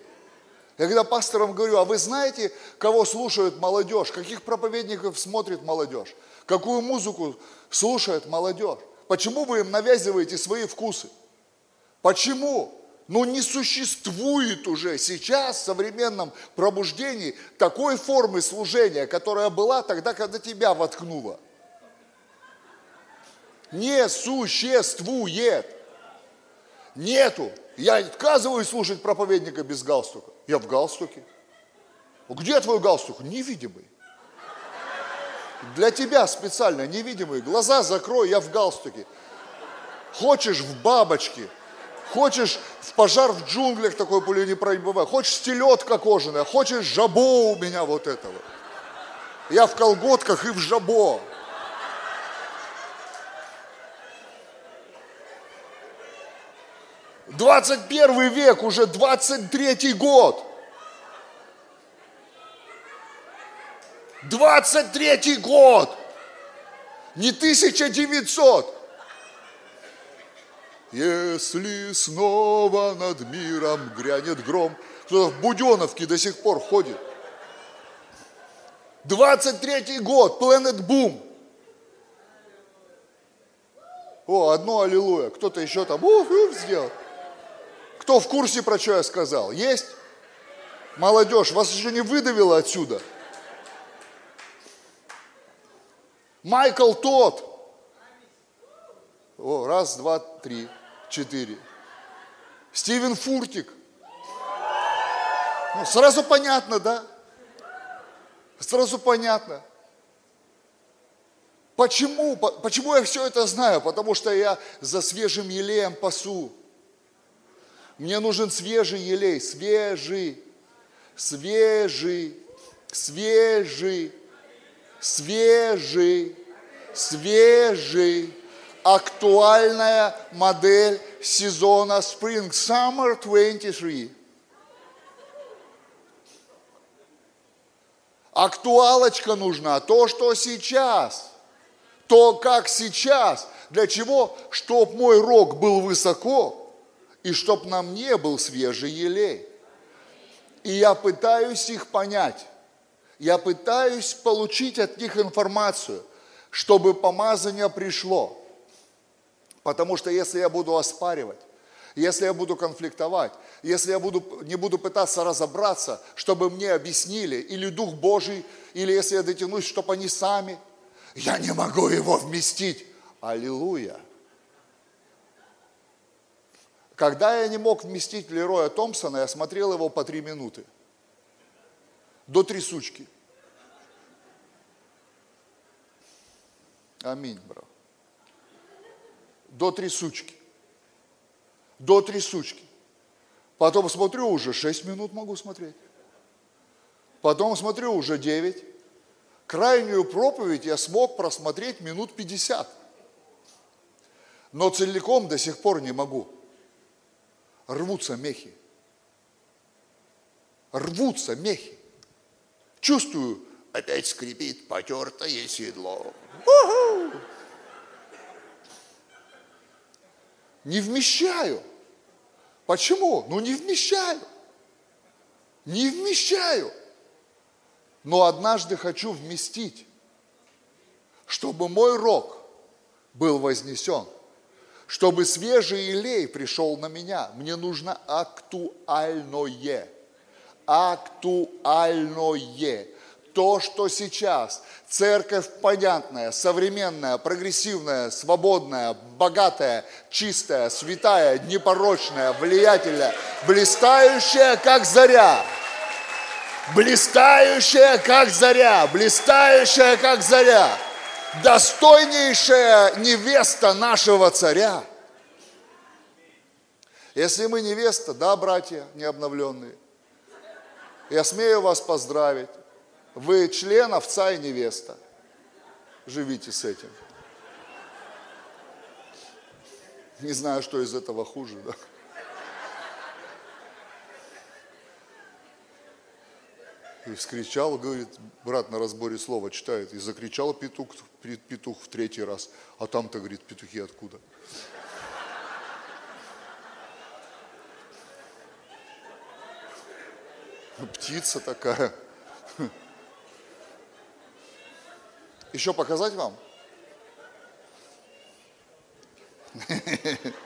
Я когда пасторам говорю, а вы знаете, кого слушают молодежь, каких проповедников смотрит молодежь, какую музыку слушает молодежь? Почему вы им навязываете свои вкусы? Почему? Ну не существует уже сейчас в современном пробуждении такой формы служения, которая была тогда, когда тебя воткнуло. Не существует. Нету. Я отказываюсь слушать проповедника без галстука. Я в галстуке. Где твой галстук? Невидимый. Для тебя специально невидимый. Глаза закрой, я в галстуке. Хочешь в бабочке, хочешь в пожар в джунглях такой пуленепробивай, хочешь стелетка кожаная, хочешь жабо у меня вот этого. Я в колготках и в жабо. 21 век, уже 23 год. 23 год. Не 1900. Если снова над миром грянет гром. Кто-то в Буденовке до сих пор ходит. 23 год, Planet Boom. О, одно аллилуйя. Кто-то еще там уф, уф, сделал. Кто в курсе, про что я сказал? Есть? Молодежь, вас еще не выдавило отсюда. Майкл тот. О, раз, два, три, четыре. Стивен Фуртик. Ну, сразу понятно, да? Сразу понятно. Почему? Почему я все это знаю? Потому что я за свежим елеем пасу. Мне нужен свежий елей, свежий, свежий, свежий, свежий, свежий. Актуальная модель сезона Spring Summer 23. Актуалочка нужна, то, что сейчас, то, как сейчас. Для чего? Чтоб мой рог был высоко, и чтоб на мне был свежий елей. И я пытаюсь их понять. Я пытаюсь получить от них информацию, чтобы помазание пришло. Потому что если я буду оспаривать, если я буду конфликтовать, если я буду, не буду пытаться разобраться, чтобы мне объяснили, или Дух Божий, или если я дотянусь, чтобы они сами, я не могу его вместить. Аллилуйя. Когда я не мог вместить Лероя Томпсона, я смотрел его по три минуты. До трясучки. Аминь, брат. До трясучки. До трясучки. Потом смотрю, уже 6 минут могу смотреть. Потом смотрю, уже 9. Крайнюю проповедь я смог просмотреть минут 50. Но целиком до сих пор не могу. Рвутся мехи. Рвутся мехи. Чувствую, опять скрипит потертое седло. У-ху! Не вмещаю. Почему? Ну не вмещаю. Не вмещаю. Но однажды хочу вместить, чтобы мой рог был вознесен, чтобы свежий илей пришел на меня. Мне нужно актуальное. Актуальное то, что сейчас церковь понятная, современная, прогрессивная, свободная, богатая, чистая, святая, непорочная, влиятельная, блистающая, как заря, блистающая, как заря, блистающая, как заря, достойнейшая невеста нашего царя. Если мы невеста, да, братья необновленные, я смею вас поздравить. Вы член овца и невеста. Живите с этим. Не знаю, что из этого хуже, да? И вскричал, говорит, брат на разборе слова читает, и закричал петух, петух в третий раз, а там-то, говорит, петухи откуда? Птица такая. Еще показать вам?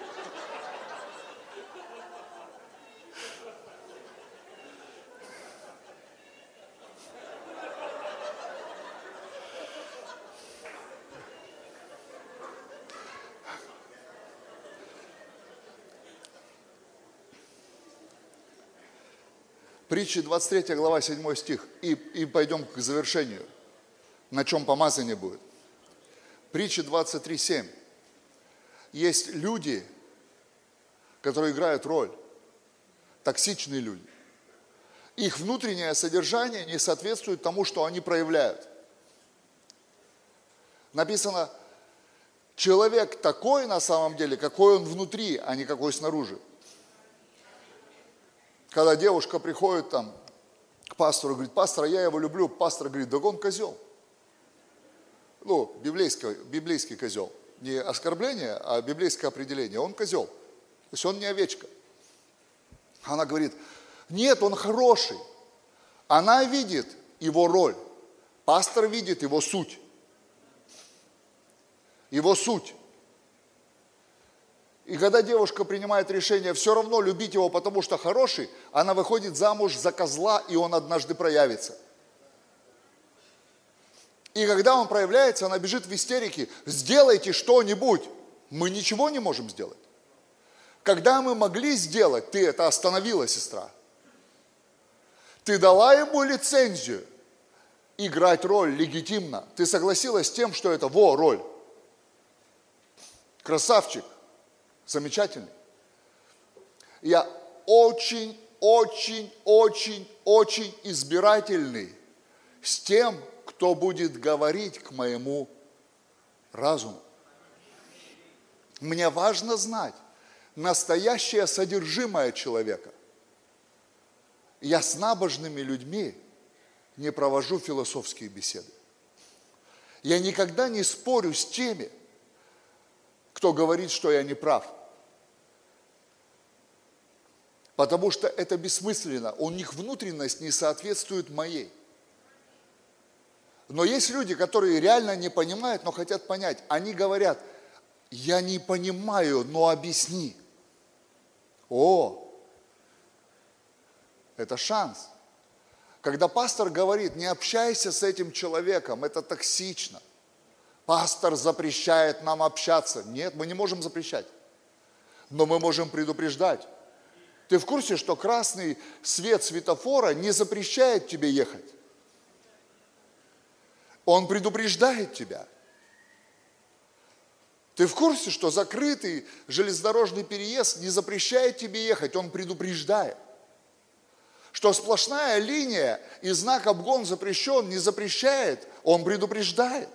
Притчи 23 глава 7 стих. И, и пойдем к завершению на чем помазание будет. Притча 23.7. Есть люди, которые играют роль, токсичные люди. Их внутреннее содержание не соответствует тому, что они проявляют. Написано, человек такой на самом деле, какой он внутри, а не какой снаружи. Когда девушка приходит там к пастору, говорит, пастор, я его люблю, пастор говорит, да он козел ну, библейский, библейский козел. Не оскорбление, а библейское определение. Он козел. То есть он не овечка. Она говорит, нет, он хороший. Она видит его роль. Пастор видит его суть. Его суть. И когда девушка принимает решение все равно любить его, потому что хороший, она выходит замуж за козла, и он однажды проявится – и когда он проявляется, она бежит в истерике, сделайте что-нибудь. Мы ничего не можем сделать. Когда мы могли сделать, ты это остановила, сестра. Ты дала ему лицензию играть роль легитимно. Ты согласилась с тем, что это во роль. Красавчик, замечательный. Я очень, очень, очень, очень избирательный с тем, кто будет говорить к моему разуму. Мне важно знать настоящее содержимое человека. Я с набожными людьми не провожу философские беседы. Я никогда не спорю с теми, кто говорит, что я не прав. Потому что это бессмысленно. У них внутренность не соответствует моей. Но есть люди, которые реально не понимают, но хотят понять. Они говорят, я не понимаю, но объясни. О, это шанс. Когда пастор говорит, не общайся с этим человеком, это токсично. Пастор запрещает нам общаться. Нет, мы не можем запрещать. Но мы можем предупреждать. Ты в курсе, что красный свет светофора не запрещает тебе ехать? Он предупреждает тебя. Ты в курсе, что закрытый железнодорожный переезд не запрещает тебе ехать, он предупреждает что сплошная линия и знак обгон запрещен, не запрещает, он предупреждает.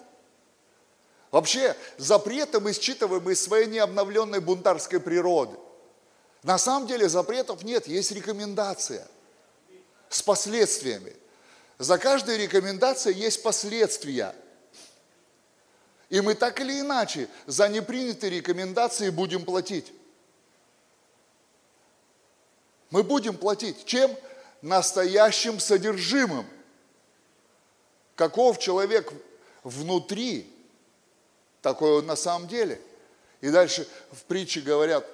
Вообще, запреты мы считываем из своей необновленной бунтарской природы. На самом деле запретов нет, есть рекомендация с последствиями. За каждой рекомендацией есть последствия. И мы так или иначе за непринятые рекомендации будем платить. Мы будем платить. Чем? настоящим содержимым. Каков человек внутри, такой он на самом деле. И дальше в притче говорят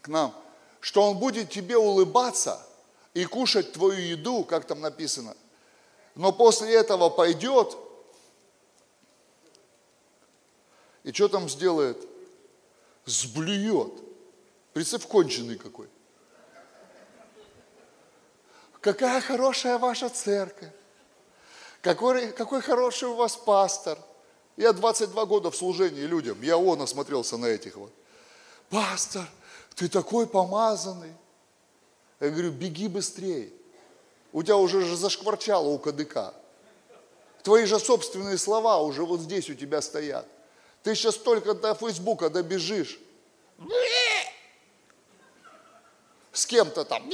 к нам, что он будет тебе улыбаться и кушать твою еду, как там написано. Но после этого пойдет и что там сделает? Сблюет. Представь, конченый какой. Какая хорошая ваша церковь. Какой, какой хороший у вас пастор. Я 22 года в служении людям. Я он осмотрелся на этих вот. Пастор, ты такой помазанный. Я говорю, беги быстрее. У тебя уже же зашкварчало у кадыка. Твои же собственные слова уже вот здесь у тебя стоят. Ты сейчас только до Фейсбука добежишь. С кем-то там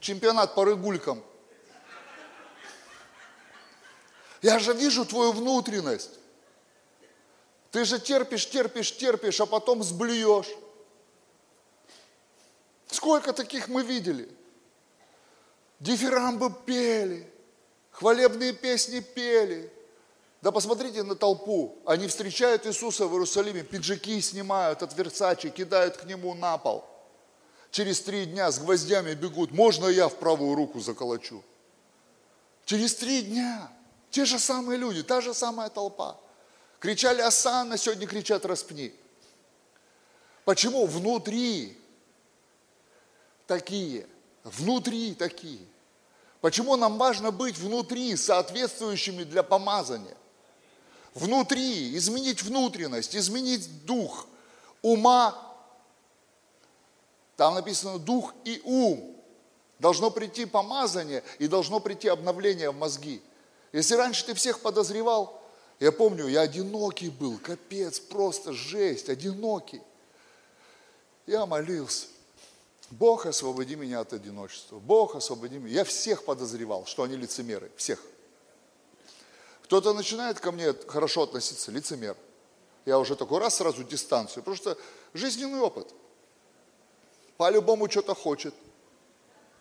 чемпионат по рыгулькам. Я же вижу твою внутренность. Ты же терпишь, терпишь, терпишь, а потом сблюешь. Сколько таких мы видели? Дифирамбы пели, хвалебные песни пели. Да посмотрите на толпу. Они встречают Иисуса в Иерусалиме, пиджаки снимают от Версачи, кидают к нему на пол через три дня с гвоздями бегут, можно я в правую руку заколочу? Через три дня. Те же самые люди, та же самая толпа. Кричали Асана, сегодня кричат распни. Почему? Внутри такие. Внутри такие. Почему нам важно быть внутри, соответствующими для помазания? Внутри, изменить внутренность, изменить дух ума там написано дух и ум. Должно прийти помазание и должно прийти обновление в мозги. Если раньше ты всех подозревал, я помню, я одинокий был, капец, просто жесть, одинокий. Я молился. Бог, освободи меня от одиночества. Бог, освободи меня. Я всех подозревал, что они лицемеры. Всех. Кто-то начинает ко мне хорошо относиться, лицемер. Я уже такой раз сразу дистанцию, что жизненный опыт – по-любому что-то хочет,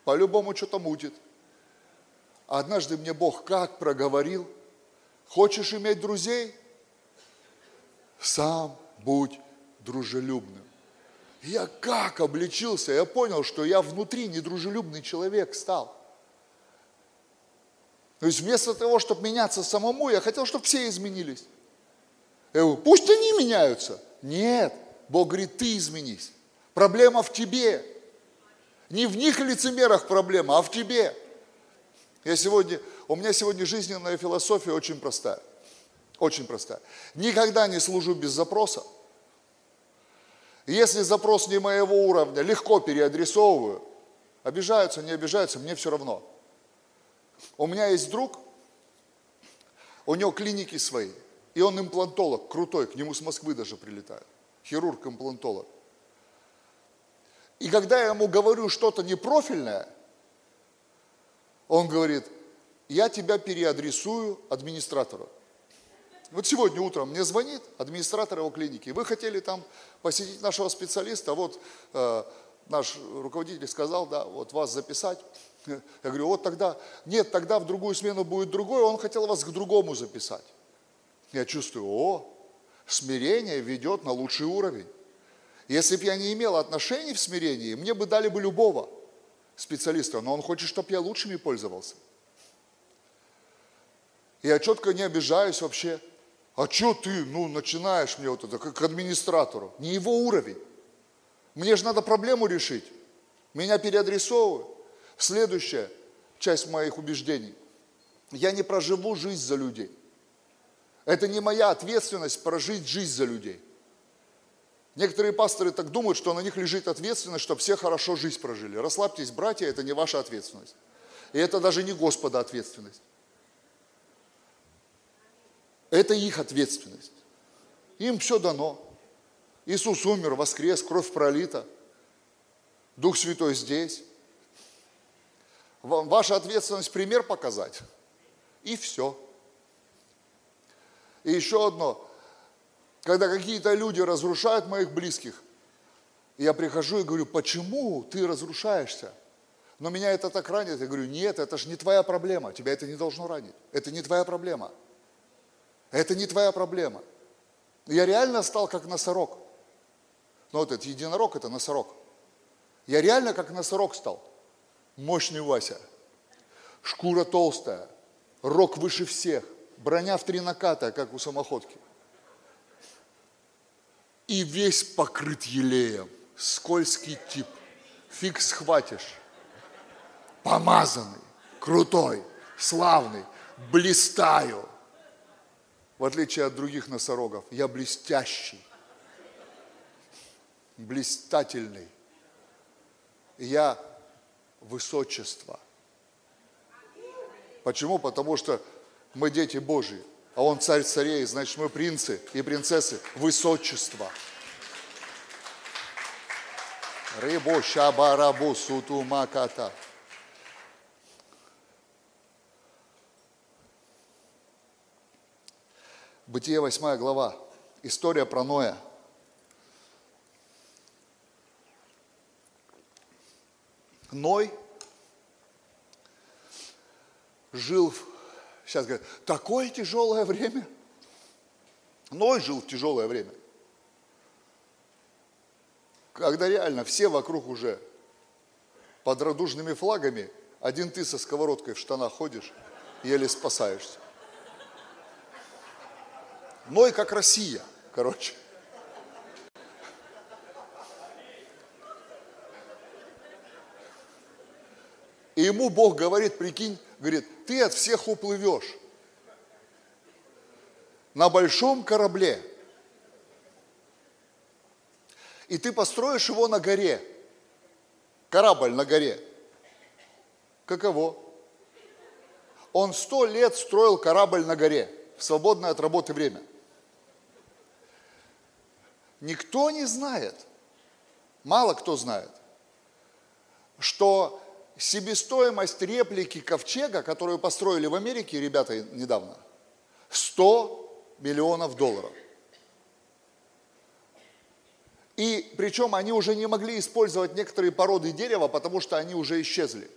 по-любому что-то мутит. А однажды мне Бог как проговорил, хочешь иметь друзей? Сам будь дружелюбным. Я как обличился, я понял, что я внутри недружелюбный человек стал. То есть вместо того, чтобы меняться самому, я хотел, чтобы все изменились. Я говорю, пусть они меняются. Нет, Бог говорит, ты изменись. Проблема в тебе. Не в них лицемерах проблема, а в тебе. Я сегодня, у меня сегодня жизненная философия очень простая. Очень простая. Никогда не служу без запроса. Если запрос не моего уровня, легко переадресовываю. Обижаются, не обижаются, мне все равно. У меня есть друг, у него клиники свои, и он имплантолог, крутой, к нему с Москвы даже прилетает. Хирург-имплантолог. И когда я ему говорю что-то непрофильное, он говорит, я тебя переадресую администратору. Вот сегодня утром мне звонит администратор его клиники. Вы хотели там посетить нашего специалиста, вот э, наш руководитель сказал, да, вот вас записать. Я говорю, вот тогда, нет, тогда в другую смену будет другой, он хотел вас к другому записать. Я чувствую, о, смирение ведет на лучший уровень. Если бы я не имел отношений в смирении, мне бы дали бы любого специалиста, но он хочет, чтобы я лучшими пользовался. Я четко не обижаюсь вообще. А что ты, ну, начинаешь мне вот это, как администратору? Не его уровень. Мне же надо проблему решить. Меня переадресовывают. Следующая часть моих убеждений. Я не проживу жизнь за людей. Это не моя ответственность прожить жизнь за людей. Некоторые пасторы так думают, что на них лежит ответственность, чтобы все хорошо жизнь прожили. Расслабьтесь, братья, это не ваша ответственность. И это даже не Господа ответственность. Это их ответственность. Им все дано. Иисус умер, воскрес, кровь пролита. Дух Святой здесь. Ваша ответственность пример показать. И все. И еще одно. Когда какие-то люди разрушают моих близких, я прихожу и говорю, почему ты разрушаешься? Но меня это так ранит. Я говорю, нет, это же не твоя проблема. Тебя это не должно ранить. Это не твоя проблема. Это не твоя проблема. Я реально стал как носорог. Ну вот этот единорог – это носорог. Я реально как носорог стал. Мощный Вася. Шкура толстая. Рог выше всех. Броня в три наката, как у самоходки. И весь покрыт елеем. Скользкий тип. Фиг схватишь. Помазанный, крутой, славный. Блистаю в отличие от других носорогов, я блестящий, блистательный. Я высочество. Почему? Потому что мы дети Божьи, а Он царь царей, значит мы принцы и принцессы высочества. Рыбо шабарабу суту маката. Бытие 8 глава. История про Ноя. Ной жил, сейчас говорят, такое тяжелое время. Ной жил в тяжелое время. Когда реально все вокруг уже под радужными флагами, один ты со сковородкой в штанах ходишь, еле спасаешься. Ной как Россия, короче. И ему Бог говорит, прикинь, говорит, ты от всех уплывешь на большом корабле. И ты построишь его на горе. Корабль на горе. Каково? Он сто лет строил корабль на горе в свободное от работы время. Никто не знает, мало кто знает, что себестоимость реплики ковчега, которую построили в Америке ребята недавно, 100 миллионов долларов. И причем они уже не могли использовать некоторые породы дерева, потому что они уже исчезли.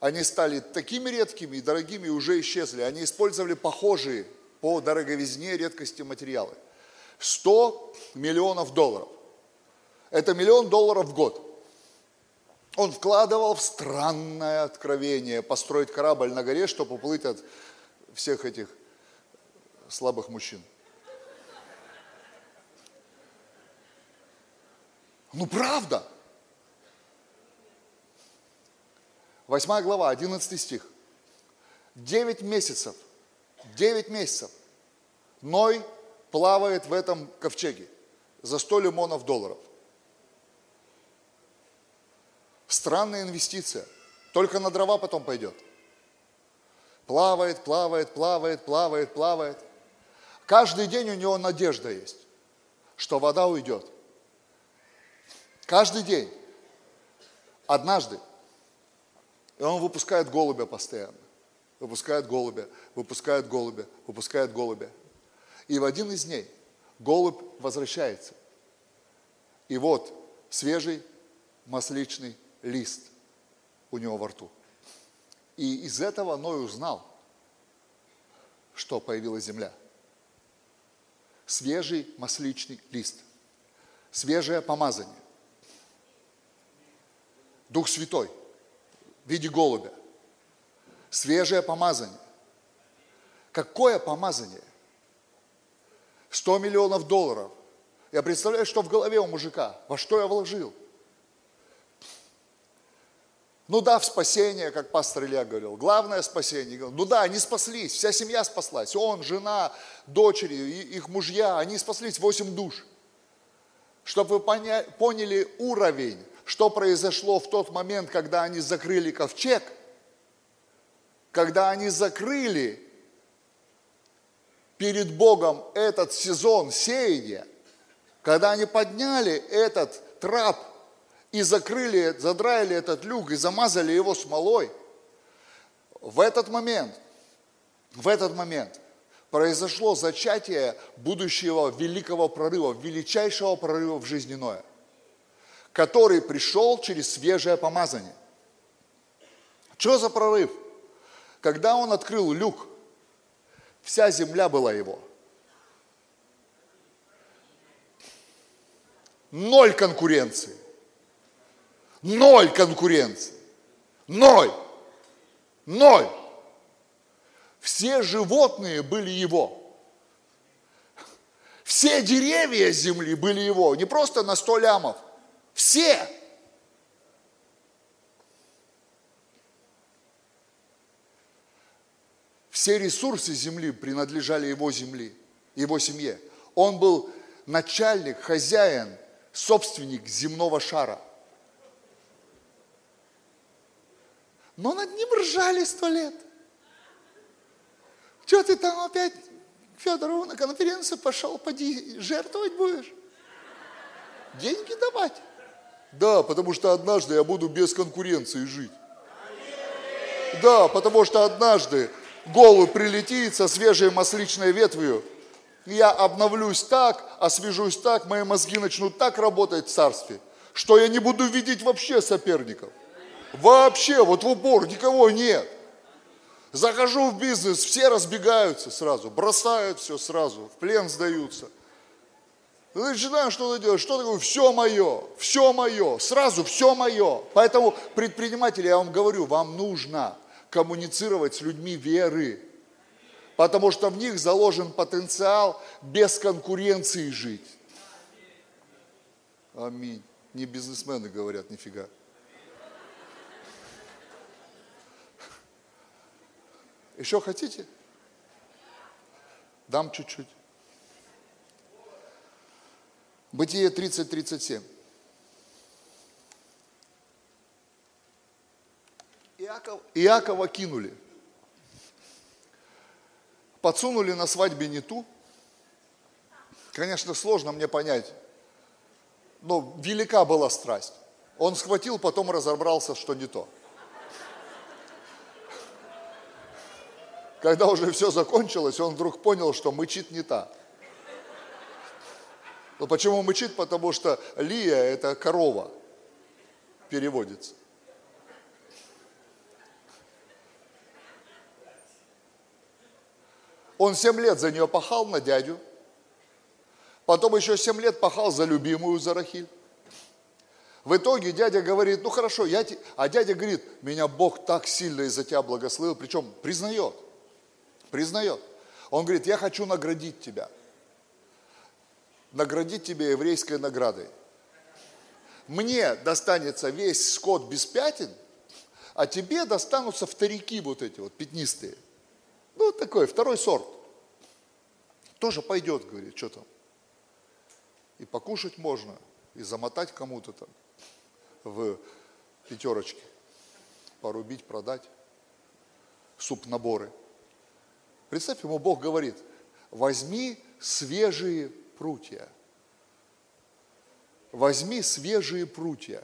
Они стали такими редкими и дорогими и уже исчезли. Они использовали похожие по дороговизне редкости материалы. 100 миллионов долларов. Это миллион долларов в год. Он вкладывал в странное откровение построить корабль на горе, чтобы уплыть от всех этих слабых мужчин. Ну правда. Восьмая глава, 11 стих. Девять месяцев, девять месяцев Ной плавает в этом ковчеге за 100 лимонов долларов. Странная инвестиция. Только на дрова потом пойдет. Плавает, плавает, плавает, плавает, плавает. Каждый день у него надежда есть, что вода уйдет. Каждый день. Однажды. И он выпускает голубя постоянно. Выпускает голубя, выпускает голубя, выпускает голубя. И в один из дней голубь возвращается. И вот свежий, масличный лист у него во рту. И из этого Ной узнал, что появилась земля. Свежий масличный лист, свежее помазание. Дух Святой в виде голубя. Свежее помазание. Какое помазание? 100 миллионов долларов. Я представляю, что в голове у мужика, во что я вложил. Ну да, в спасение, как пастор Илья говорил, главное спасение. Ну да, они спаслись, вся семья спаслась. Он, жена, дочери, их мужья, они спаслись, восемь душ. Чтобы вы поняли уровень, что произошло в тот момент, когда они закрыли ковчег, когда они закрыли перед Богом этот сезон сеяния, когда они подняли этот трап и закрыли, задраили этот люк и замазали его смолой, в этот момент, в этот момент произошло зачатие будущего великого прорыва, величайшего прорыва в жизни Ноя, который пришел через свежее помазание. Что за прорыв? Когда он открыл люк, Вся земля была его. Ноль конкуренции. Ноль конкуренции. Ноль. Ноль. Все животные были его. Все деревья земли были его. Не просто на сто лямов. Все. Все ресурсы земли принадлежали его земле, его семье. Он был начальник, хозяин, собственник земного шара. Но над ним ржали сто лет. Что ты там опять, Федорову, на конференцию пошел, поди, жертвовать будешь? Деньги давать? Да, потому что однажды я буду без конкуренции жить. Да, потому что однажды голубь прилетит со свежей масличной ветвью, я обновлюсь так, освежусь так, мои мозги начнут так работать в царстве, что я не буду видеть вообще соперников. Вообще, вот в упор никого нет. Захожу в бизнес, все разбегаются сразу, бросают все сразу, в плен сдаются. Начинаем что-то делать, что такое, все мое, все мое, сразу все мое. Поэтому, предприниматели, я вам говорю, вам нужно коммуницировать с людьми веры, потому что в них заложен потенциал без конкуренции жить. Аминь. Не бизнесмены говорят, нифига. Еще хотите? Дам чуть-чуть. Бытие 30-37. Иаков, Иакова кинули. Подсунули на свадьбе не ту. Конечно, сложно мне понять, но велика была страсть. Он схватил, потом разобрался, что не то. Когда уже все закончилось, он вдруг понял, что мычит не та. Но почему мычит? Потому что Лия – это корова, переводится. Он семь лет за нее пахал на дядю. Потом еще семь лет пахал за любимую, за Рахиль. В итоге дядя говорит, ну хорошо, я те... а дядя говорит, меня Бог так сильно из-за тебя благословил, причем признает, признает. Он говорит, я хочу наградить тебя, наградить тебя еврейской наградой. Мне достанется весь скот без пятен, а тебе достанутся вторики вот эти вот пятнистые. Ну, такой, второй сорт. Тоже пойдет, говорит, что там. И покушать можно, и замотать кому-то там в пятерочке. Порубить, продать. Суп-наборы. Представь, ему Бог говорит, возьми свежие прутья. Возьми свежие прутья.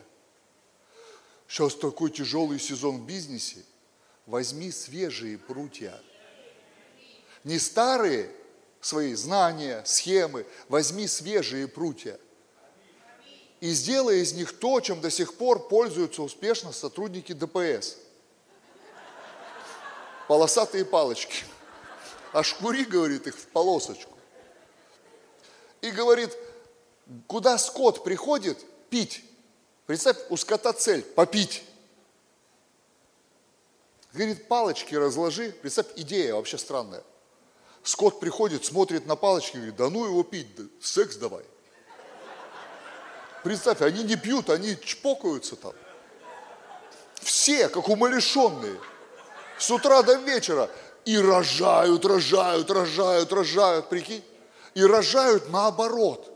Сейчас такой тяжелый сезон в бизнесе. Возьми свежие прутья – не старые свои знания, схемы, возьми свежие прутья. и сделай из них то, чем до сих пор пользуются успешно сотрудники ДПС. Полосатые палочки. А шкури, говорит, их в полосочку. И говорит, куда скот приходит пить. Представь, у скота цель – попить. Говорит, палочки разложи. Представь, идея вообще странная. Скот приходит, смотрит на палочки, говорит, да ну его пить, да, секс давай. Представь, они не пьют, они чпокаются там. Все, как умалишенные. С утра до вечера. И рожают, рожают, рожают, рожают, прикинь. И рожают наоборот.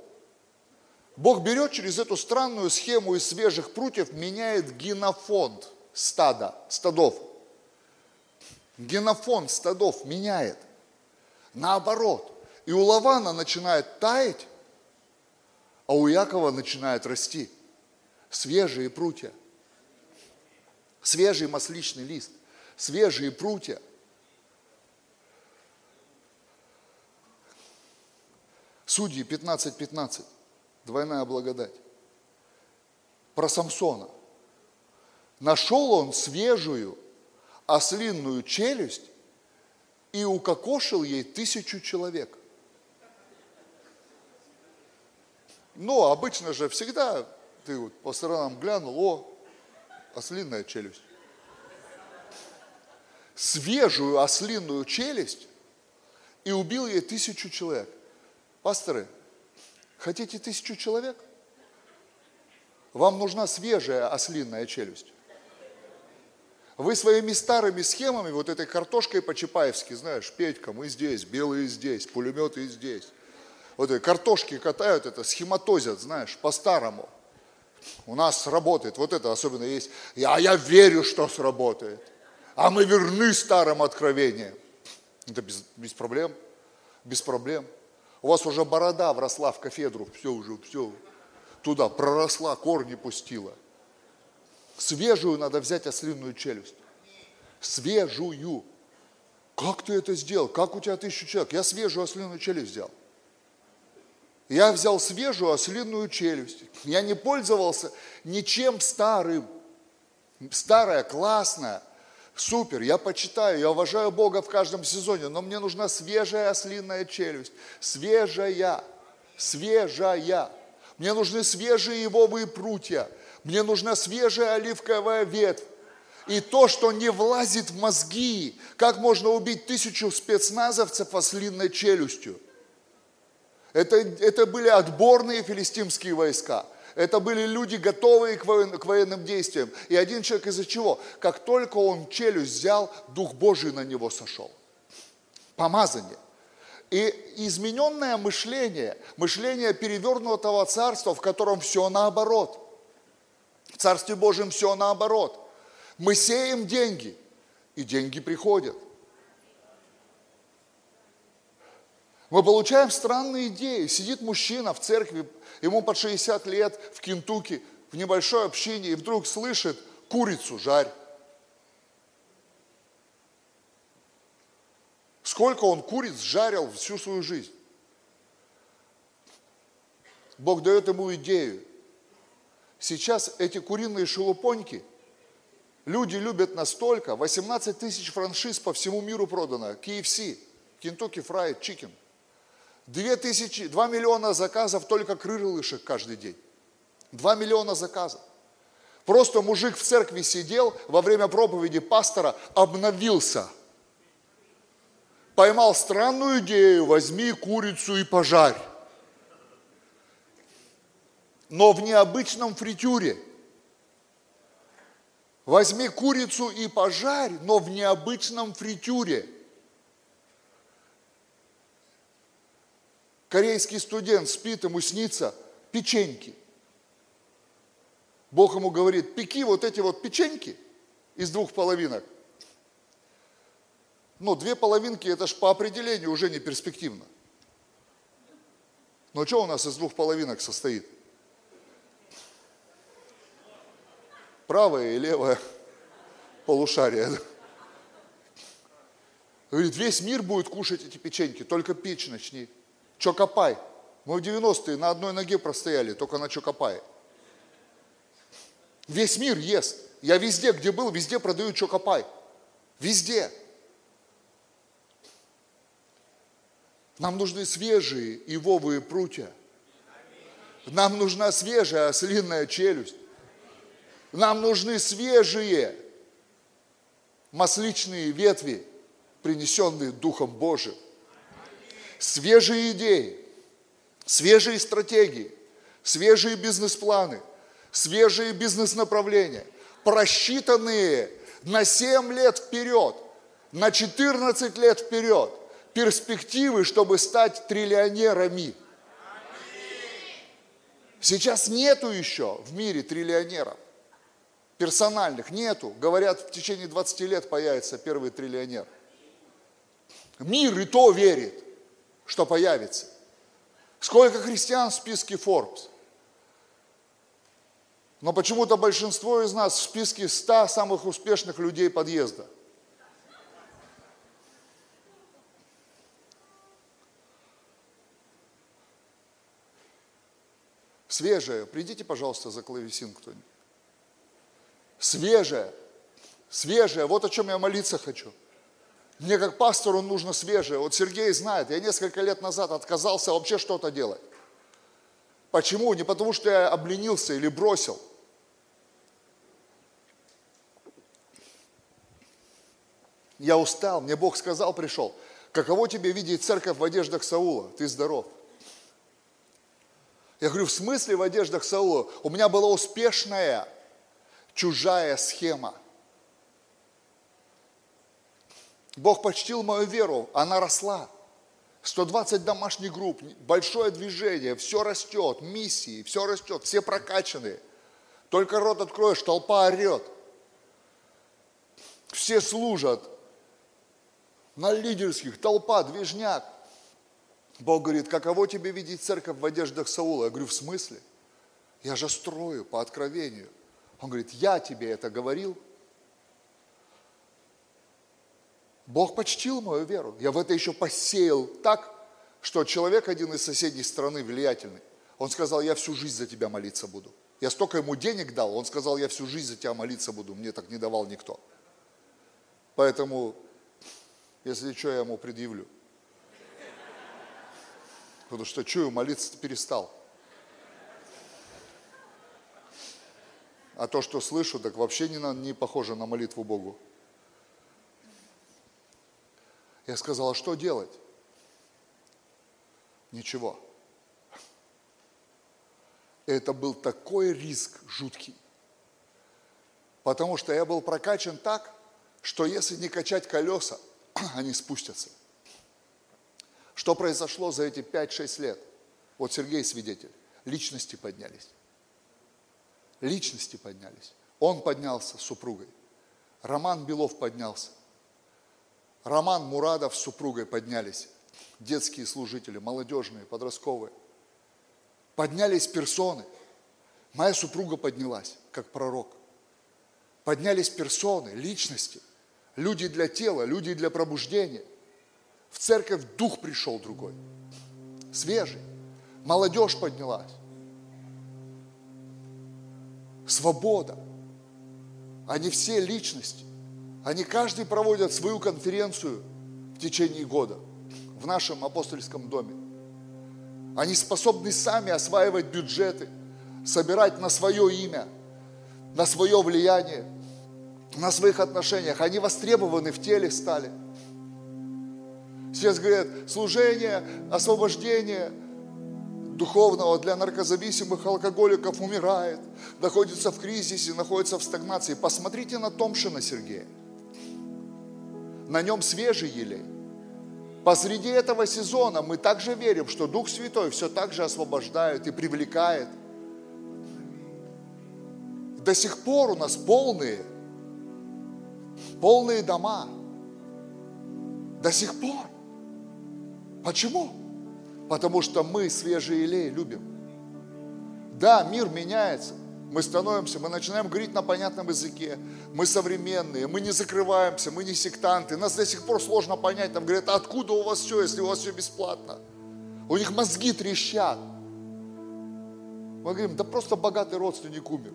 Бог берет через эту странную схему из свежих прутьев, меняет генофонд стада, стадов. Генофонд стадов меняет. Наоборот. И у Лавана начинает таять, а у Якова начинает расти свежие прутья, свежий масличный лист, свежие прутья. Судьи 15.15, 15, двойная благодать. Про Самсона. Нашел он свежую ослинную челюсть и укокошил ей тысячу человек. Но обычно же всегда ты вот по сторонам глянул, о, ослинная челюсть. Свежую ослинную челюсть и убил ей тысячу человек. Пасторы, хотите тысячу человек? Вам нужна свежая ослинная челюсть. Вы своими старыми схемами, вот этой картошкой по-чапаевски, знаешь, Петька, мы здесь, белые здесь, пулеметы здесь. Вот эти картошки катают, это схематозят, знаешь, по-старому. У нас сработает, вот это особенно есть. А я верю, что сработает. А мы верны старым откровениям. Это без, без проблем, без проблем. У вас уже борода вросла в кафедру, все уже, все, туда проросла, корни пустила – Свежую надо взять ослиную челюсть. Свежую. Как ты это сделал? Как у тебя тысячу человек? Я свежую ослиную челюсть взял. Я взял свежую ослиную челюсть. Я не пользовался ничем старым. Старая, классная, супер, я почитаю, я уважаю Бога в каждом сезоне, но мне нужна свежая ослиная челюсть. Свежая, свежая. Мне нужны свежие ивовые прутья. Мне нужна свежая оливковая ветвь. И то, что не влазит в мозги, как можно убить тысячу спецназовцев ослинной челюстью. Это, это были отборные филистимские войска. Это были люди, готовые к, воен, к военным действиям. И один человек из-за чего? Как только он челюсть взял, Дух Божий на него сошел. Помазание. И измененное мышление, мышление перевернутого царства, в котором все наоборот – в Царстве Божьем все наоборот. Мы сеем деньги, и деньги приходят. Мы получаем странные идеи. Сидит мужчина в церкви, ему под 60 лет в Кентукки, в небольшой общине, и вдруг слышит курицу жарь. Сколько он куриц жарил всю свою жизнь. Бог дает ему идею. Сейчас эти куриные шелупоньки люди любят настолько, 18 тысяч франшиз по всему миру продано, KFC, Kentucky Fried Chicken. 2, тысячи, 2 миллиона заказов только крылышек каждый день. 2 миллиона заказов. Просто мужик в церкви сидел, во время проповеди пастора обновился. Поймал странную идею, возьми курицу и пожарь но в необычном фритюре. Возьми курицу и пожарь, но в необычном фритюре. Корейский студент спит, ему снится печеньки. Бог ему говорит, пеки вот эти вот печеньки из двух половинок. Ну, две половинки, это ж по определению уже не перспективно. Но что у нас из двух половинок состоит? Правое и левое полушарие. Говорит, весь мир будет кушать эти печеньки, только печь начни. Чокопай. Мы в 90-е на одной ноге простояли, только на Чокопае. Весь мир ест. Я везде, где был, везде продаю чокопай. Везде. Нам нужны свежие ивовые прутья. Нам нужна свежая ослинная челюсть. Нам нужны свежие масличные ветви, принесенные Духом Божиим. Свежие идеи, свежие стратегии, свежие бизнес-планы, свежие бизнес-направления, просчитанные на 7 лет вперед, на 14 лет вперед, перспективы, чтобы стать триллионерами. Сейчас нету еще в мире триллионеров персональных, нету. Говорят, в течение 20 лет появится первый триллионер. Мир и то верит, что появится. Сколько христиан в списке Forbes? Но почему-то большинство из нас в списке 100 самых успешных людей подъезда. Свежее. Придите, пожалуйста, за клавесин кто-нибудь. Свежее. Свежее. Вот о чем я молиться хочу. Мне как пастору нужно свежее. Вот Сергей знает, я несколько лет назад отказался вообще что-то делать. Почему? Не потому, что я обленился или бросил. Я устал, мне Бог сказал, пришел. Каково тебе видеть церковь в одеждах Саула? Ты здоров. Я говорю, в смысле в одеждах Саула? У меня была успешная чужая схема. Бог почтил мою веру, она росла. 120 домашних групп, большое движение, все растет, миссии, все растет, все прокачанные. Только рот откроешь, толпа орет. Все служат. На лидерских, толпа, движняк. Бог говорит, каково тебе видеть церковь в одеждах Саула? Я говорю, в смысле? Я же строю по откровению. Он говорит, я тебе это говорил. Бог почтил мою веру. Я в это еще посеял так, что человек один из соседней страны, влиятельный, он сказал, я всю жизнь за тебя молиться буду. Я столько ему денег дал, он сказал, я всю жизнь за тебя молиться буду. Мне так не давал никто. Поэтому, если что, я ему предъявлю. Потому что чую, молиться перестал. А то, что слышу, так вообще не, на, не похоже на молитву Богу. Я сказал, а что делать? Ничего. Это был такой риск жуткий. Потому что я был прокачан так, что если не качать колеса, они спустятся. Что произошло за эти 5-6 лет? Вот Сергей свидетель. Личности поднялись. Личности поднялись. Он поднялся с супругой. Роман Белов поднялся. Роман Мурадов с супругой поднялись. Детские служители, молодежные, подростковые. Поднялись персоны. Моя супруга поднялась, как пророк. Поднялись персоны, личности. Люди для тела, люди для пробуждения – в церковь дух пришел другой, свежий. Молодежь поднялась. Свобода. Они все личности. Они каждый проводят свою конференцию в течение года в нашем апостольском доме. Они способны сами осваивать бюджеты, собирать на свое имя, на свое влияние, на своих отношениях. Они востребованы в теле стали – Сейчас говорят, служение, освобождение духовного для наркозависимых алкоголиков умирает, находится в кризисе, находится в стагнации. Посмотрите на Томшина Сергея. На нем свежий елей. Посреди этого сезона мы также верим, что Дух Святой все так же освобождает и привлекает. До сих пор у нас полные, полные дома. До сих пор. Почему? Потому что мы свежий елей любим. Да, мир меняется. Мы становимся, мы начинаем говорить на понятном языке. Мы современные, мы не закрываемся, мы не сектанты. Нас до сих пор сложно понять. Там говорят, а откуда у вас все, если у вас все бесплатно? У них мозги трещат. Мы говорим, да просто богатый родственник умер.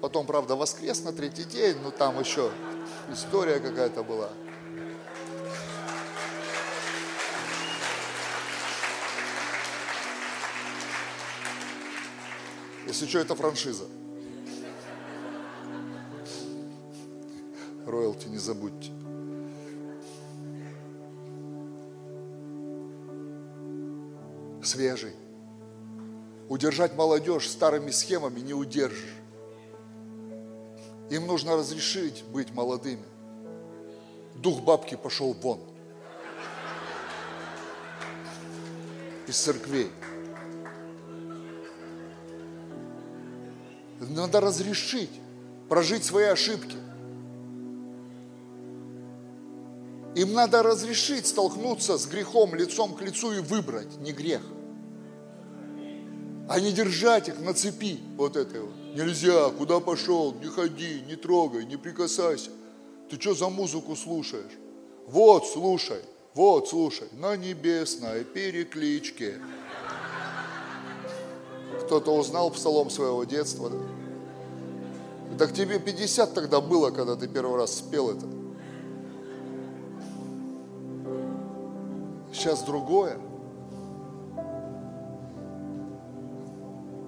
Потом, правда, воскрес на третий день, но там еще история какая-то была. Если что, это франшиза. Роялти не забудьте. Свежий. Удержать молодежь старыми схемами не удержишь. Им нужно разрешить быть молодыми. Дух бабки пошел вон. Из церквей. Надо разрешить прожить свои ошибки. Им надо разрешить столкнуться с грехом лицом к лицу и выбрать не грех, а не держать их на цепи вот этой вот. Нельзя, куда пошел, не ходи, не трогай, не прикасайся. Ты что за музыку слушаешь? Вот, слушай, вот, слушай, на небесной перекличке. Кто-то узнал псалом своего детства, да? Так тебе 50 тогда было, когда ты первый раз спел это. Сейчас другое.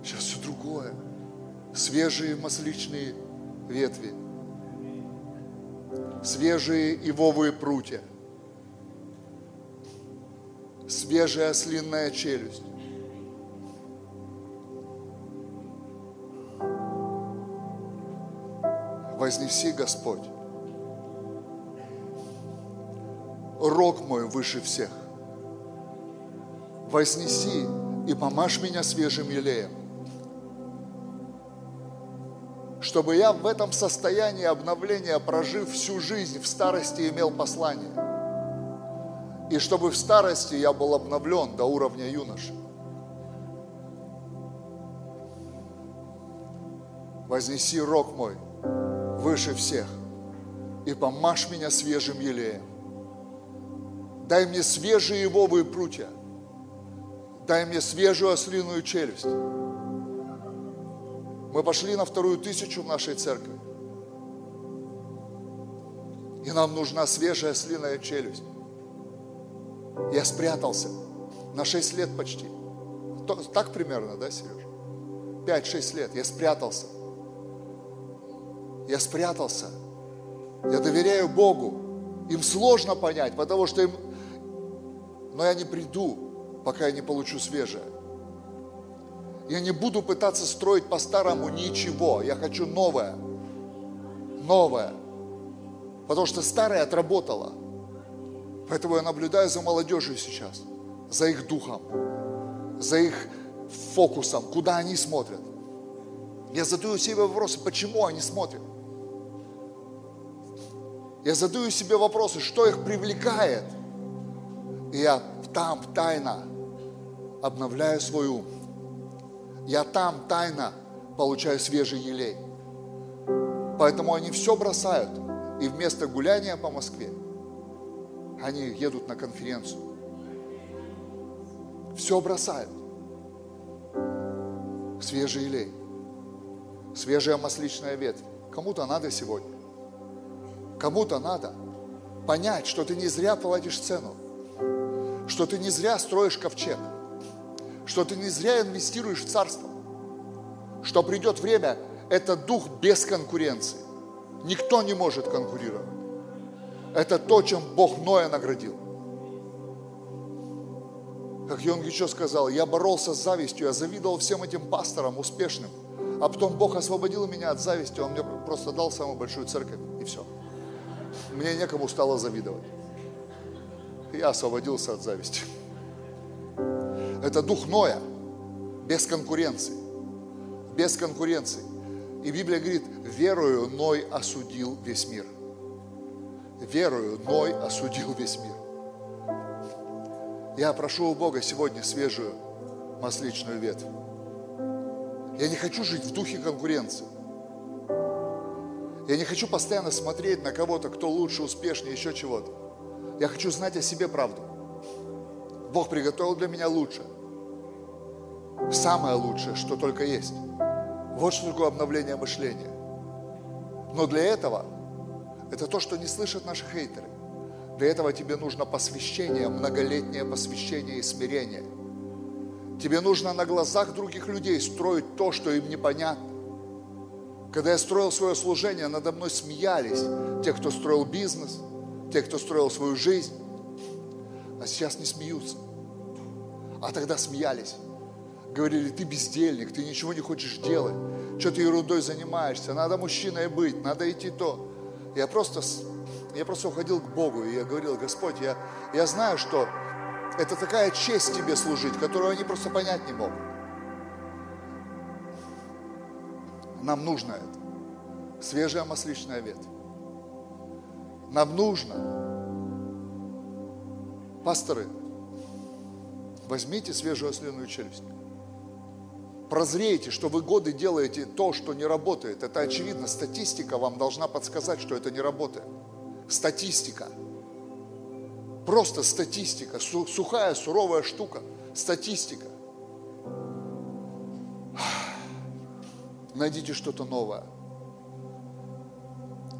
Сейчас все другое. Свежие масличные ветви. Свежие ивовые прутья. Свежая ослинная челюсть. Вознеси, Господь, рог мой выше всех. Вознеси и помажь меня свежим елеем, чтобы я в этом состоянии обновления, прожив всю жизнь в старости, имел послание. И чтобы в старости я был обновлен до уровня юноши. Вознеси рог мой – выше всех и помажь меня свежим елеем. Дай мне свежие ивовые прутья. Дай мне свежую ослиную челюсть. Мы пошли на вторую тысячу в нашей церкви. И нам нужна свежая ослиная челюсть. Я спрятался на 6 лет почти. Так примерно, да, Сережа? 5-6 лет я спрятался – я спрятался. Я доверяю Богу. Им сложно понять, потому что им... Но я не приду, пока я не получу свежее. Я не буду пытаться строить по-старому ничего. Я хочу новое. Новое. Потому что старое отработало. Поэтому я наблюдаю за молодежью сейчас, за их духом, за их фокусом, куда они смотрят. Я задаю себе вопросы, почему они смотрят. Я задаю себе вопросы, что их привлекает. И я там тайно обновляю свой ум. Я там тайно получаю свежий елей. Поэтому они все бросают. И вместо гуляния по Москве они едут на конференцию. Все бросают. Свежий елей. Свежая масличная ветвь. Кому-то надо сегодня. Кому-то надо понять, что ты не зря платишь цену, что ты не зря строишь ковчег, что ты не зря инвестируешь в царство, что придет время, это дух без конкуренции. Никто не может конкурировать. Это то, чем Бог Ноя наградил. Как Йон Гичо сказал, я боролся с завистью, я завидовал всем этим пасторам успешным. А потом Бог освободил меня от зависти, Он мне просто дал самую большую церковь, и все мне некому стало завидовать. Я освободился от зависти. Это дух Ноя, без конкуренции. Без конкуренции. И Библия говорит, верою Ной осудил весь мир. Верою Ной осудил весь мир. Я прошу у Бога сегодня свежую масличную ветвь. Я не хочу жить в духе конкуренции. Я не хочу постоянно смотреть на кого-то, кто лучше, успешнее, еще чего-то. Я хочу знать о себе правду. Бог приготовил для меня лучше. Самое лучшее, что только есть. Вот что такое обновление мышления. Но для этого, это то, что не слышат наши хейтеры. Для этого тебе нужно посвящение, многолетнее посвящение и смирение. Тебе нужно на глазах других людей строить то, что им непонятно. Когда я строил свое служение, надо мной смеялись те, кто строил бизнес, те, кто строил свою жизнь. А сейчас не смеются. А тогда смеялись. Говорили, ты бездельник, ты ничего не хочешь делать. Что ты ерундой занимаешься? Надо мужчиной быть, надо идти то. Я просто, я просто уходил к Богу, и я говорил, Господь, я, я знаю, что это такая честь тебе служить, которую они просто понять не могут. Нам нужно это. Свежая масличная ветвь. Нам нужно. Пасторы, возьмите свежую ослиную челюсть. Прозрейте, что вы годы делаете то, что не работает. Это очевидно. Статистика вам должна подсказать, что это не работает. Статистика. Просто статистика. Сухая, суровая штука. Статистика. Найдите что-то новое.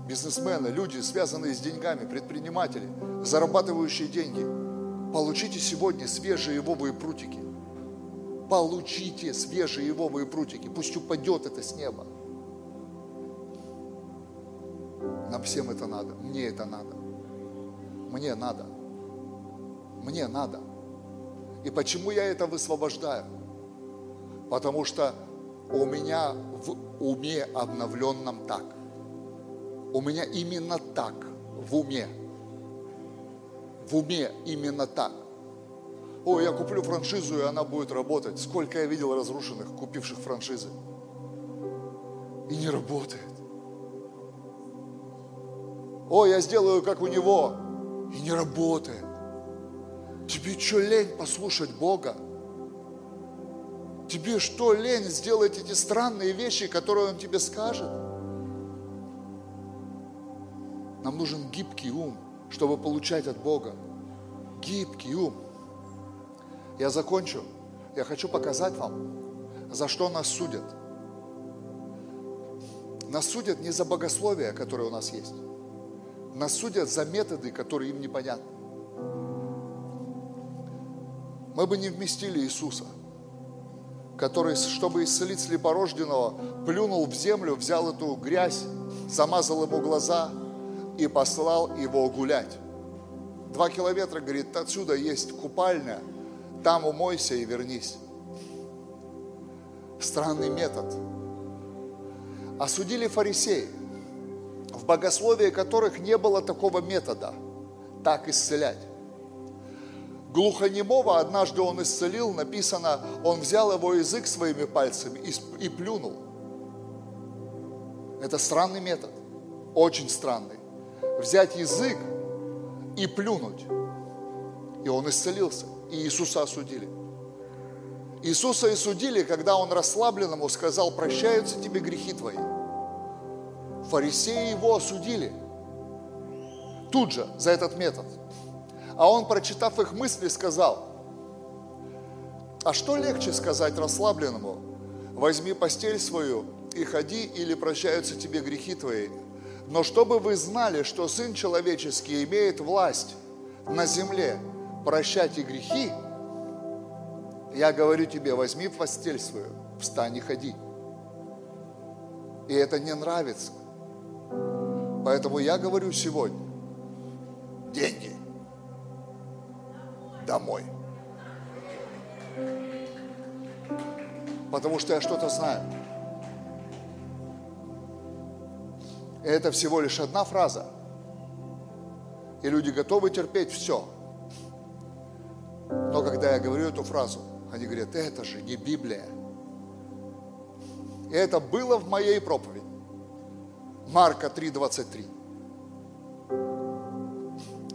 Бизнесмены, люди, связанные с деньгами, предприниматели, зарабатывающие деньги, получите сегодня свежие ивовые прутики. Получите свежие ивовые прутики. Пусть упадет это с неба. Нам всем это надо. Мне это надо. Мне надо. Мне надо. И почему я это высвобождаю? Потому что у меня в уме обновленном так. У меня именно так в уме. В уме именно так. О, я куплю франшизу, и она будет работать. Сколько я видел разрушенных, купивших франшизы. И не работает. О, я сделаю, как у него. И не работает. Тебе что, лень послушать Бога? Тебе что, лень сделать эти странные вещи, которые Он тебе скажет? Нам нужен гибкий ум, чтобы получать от Бога. Гибкий ум. Я закончу. Я хочу показать вам, за что нас судят. Нас судят не за богословие, которое у нас есть. Нас судят за методы, которые им непонятны. Мы бы не вместили Иисуса – который, чтобы исцелить слепорожденного, плюнул в землю, взял эту грязь, замазал ему глаза и послал его гулять. Два километра, говорит, отсюда есть купальня, там умойся и вернись. Странный метод. Осудили фарисеи, в богословии которых не было такого метода, так исцелять. Глухонемого однажды он исцелил, написано, он взял его язык своими пальцами и, и плюнул. Это странный метод, очень странный. Взять язык и плюнуть. И он исцелился. И Иисуса осудили. Иисуса осудили, когда он расслабленному сказал, прощаются тебе грехи твои. Фарисеи его осудили. Тут же, за этот метод – а он, прочитав их мысли, сказал, а что легче сказать расслабленному? Возьми постель свою и ходи, или прощаются тебе грехи твои. Но чтобы вы знали, что Сын Человеческий имеет власть на земле прощать и грехи, я говорю тебе, возьми постель свою, встань и ходи. И это не нравится. Поэтому я говорю сегодня, деньги домой. Потому что я что-то знаю. И это всего лишь одна фраза. И люди готовы терпеть все. Но когда я говорю эту фразу, они говорят, это же не Библия. И это было в моей проповеди. Марка 3:23.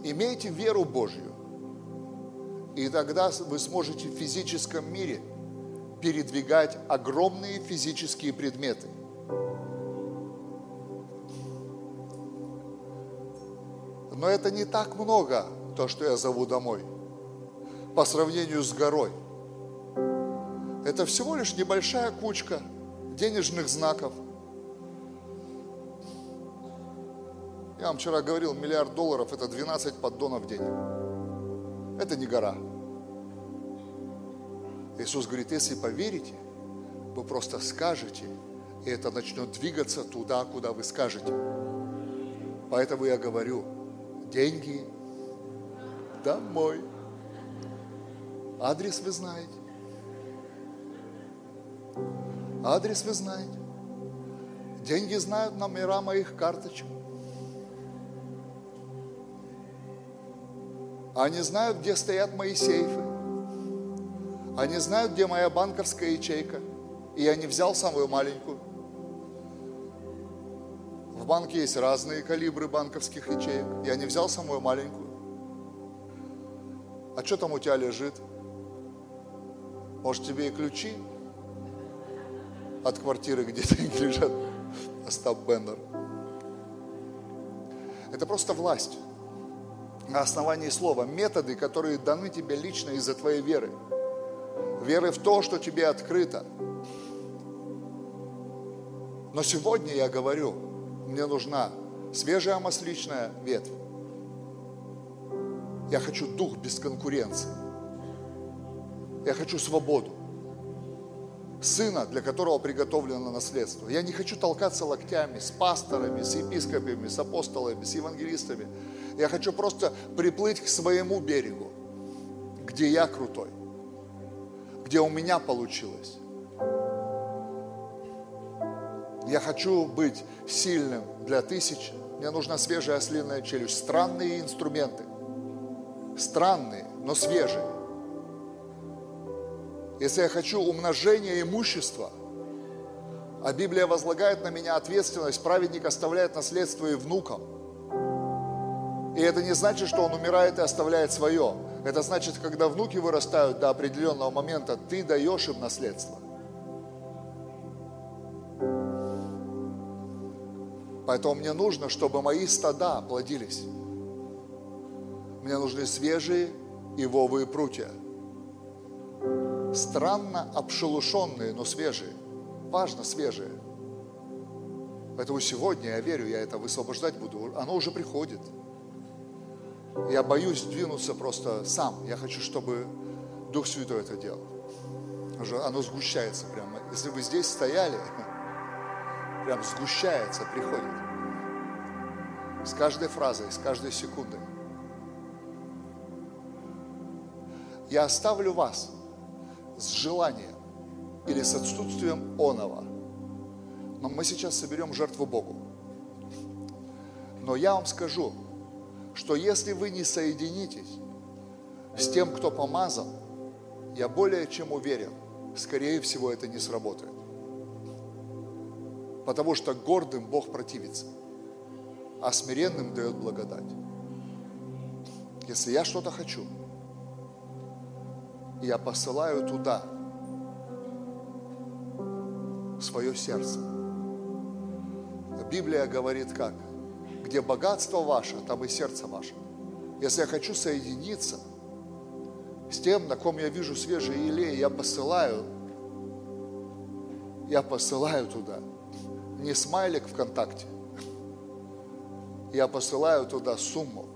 Имейте веру Божью, и тогда вы сможете в физическом мире передвигать огромные физические предметы. Но это не так много, то, что я зову домой, по сравнению с горой. Это всего лишь небольшая кучка денежных знаков. Я вам вчера говорил, миллиард долларов – это 12 поддонов денег. Это не гора. Иисус говорит, если поверите, вы просто скажете, и это начнет двигаться туда, куда вы скажете. Поэтому я говорю, деньги домой. Адрес вы знаете. Адрес вы знаете. Деньги знают номера моих карточек. Они знают, где стоят мои сейфы. Они знают, где моя банковская ячейка. И я не взял самую маленькую. В банке есть разные калибры банковских ячеек. Я не взял самую маленькую. А что там у тебя лежит? Может, тебе и ключи от квартиры, где деньги лежат? Остап Бендер. Это просто власть на основании слова, методы, которые даны тебе лично из-за твоей веры. Веры в то, что тебе открыто. Но сегодня я говорю, мне нужна свежая масличная ветвь. Я хочу дух без конкуренции. Я хочу свободу. Сына, для которого приготовлено наследство. Я не хочу толкаться локтями с пасторами, с епископами, с апостолами, с евангелистами. Я хочу просто приплыть к своему берегу, где я крутой, где у меня получилось. Я хочу быть сильным для тысяч. Мне нужна свежая ослиная челюсть. Странные инструменты. Странные, но свежие. Если я хочу умножения имущества, а Библия возлагает на меня ответственность, праведник оставляет наследство и внукам – и это не значит, что он умирает и оставляет свое. Это значит, когда внуки вырастают до определенного момента, ты даешь им наследство. Поэтому мне нужно, чтобы мои стада плодились. Мне нужны свежие ивовые прутья. Странно обшелушенные, но свежие. Важно свежие. Поэтому сегодня, я верю, я это высвобождать буду. Оно уже приходит. Я боюсь двинуться просто сам. Я хочу, чтобы Дух Святой это делал. Оно сгущается прямо. Если вы здесь стояли, прям сгущается, приходит. С каждой фразой, с каждой секундой. Я оставлю вас с желанием или с отсутствием оного. Но мы сейчас соберем жертву Богу. Но я вам скажу, что если вы не соединитесь с тем, кто помазан, я более чем уверен, скорее всего, это не сработает. Потому что гордым Бог противится, а смиренным дает благодать. Если я что-то хочу, я посылаю туда свое сердце. Библия говорит как? Где богатство ваше, там и сердце ваше. Если я хочу соединиться с тем, на ком я вижу свежий елей, я посылаю, я посылаю туда. Не смайлик ВКонтакте, я посылаю туда сумму,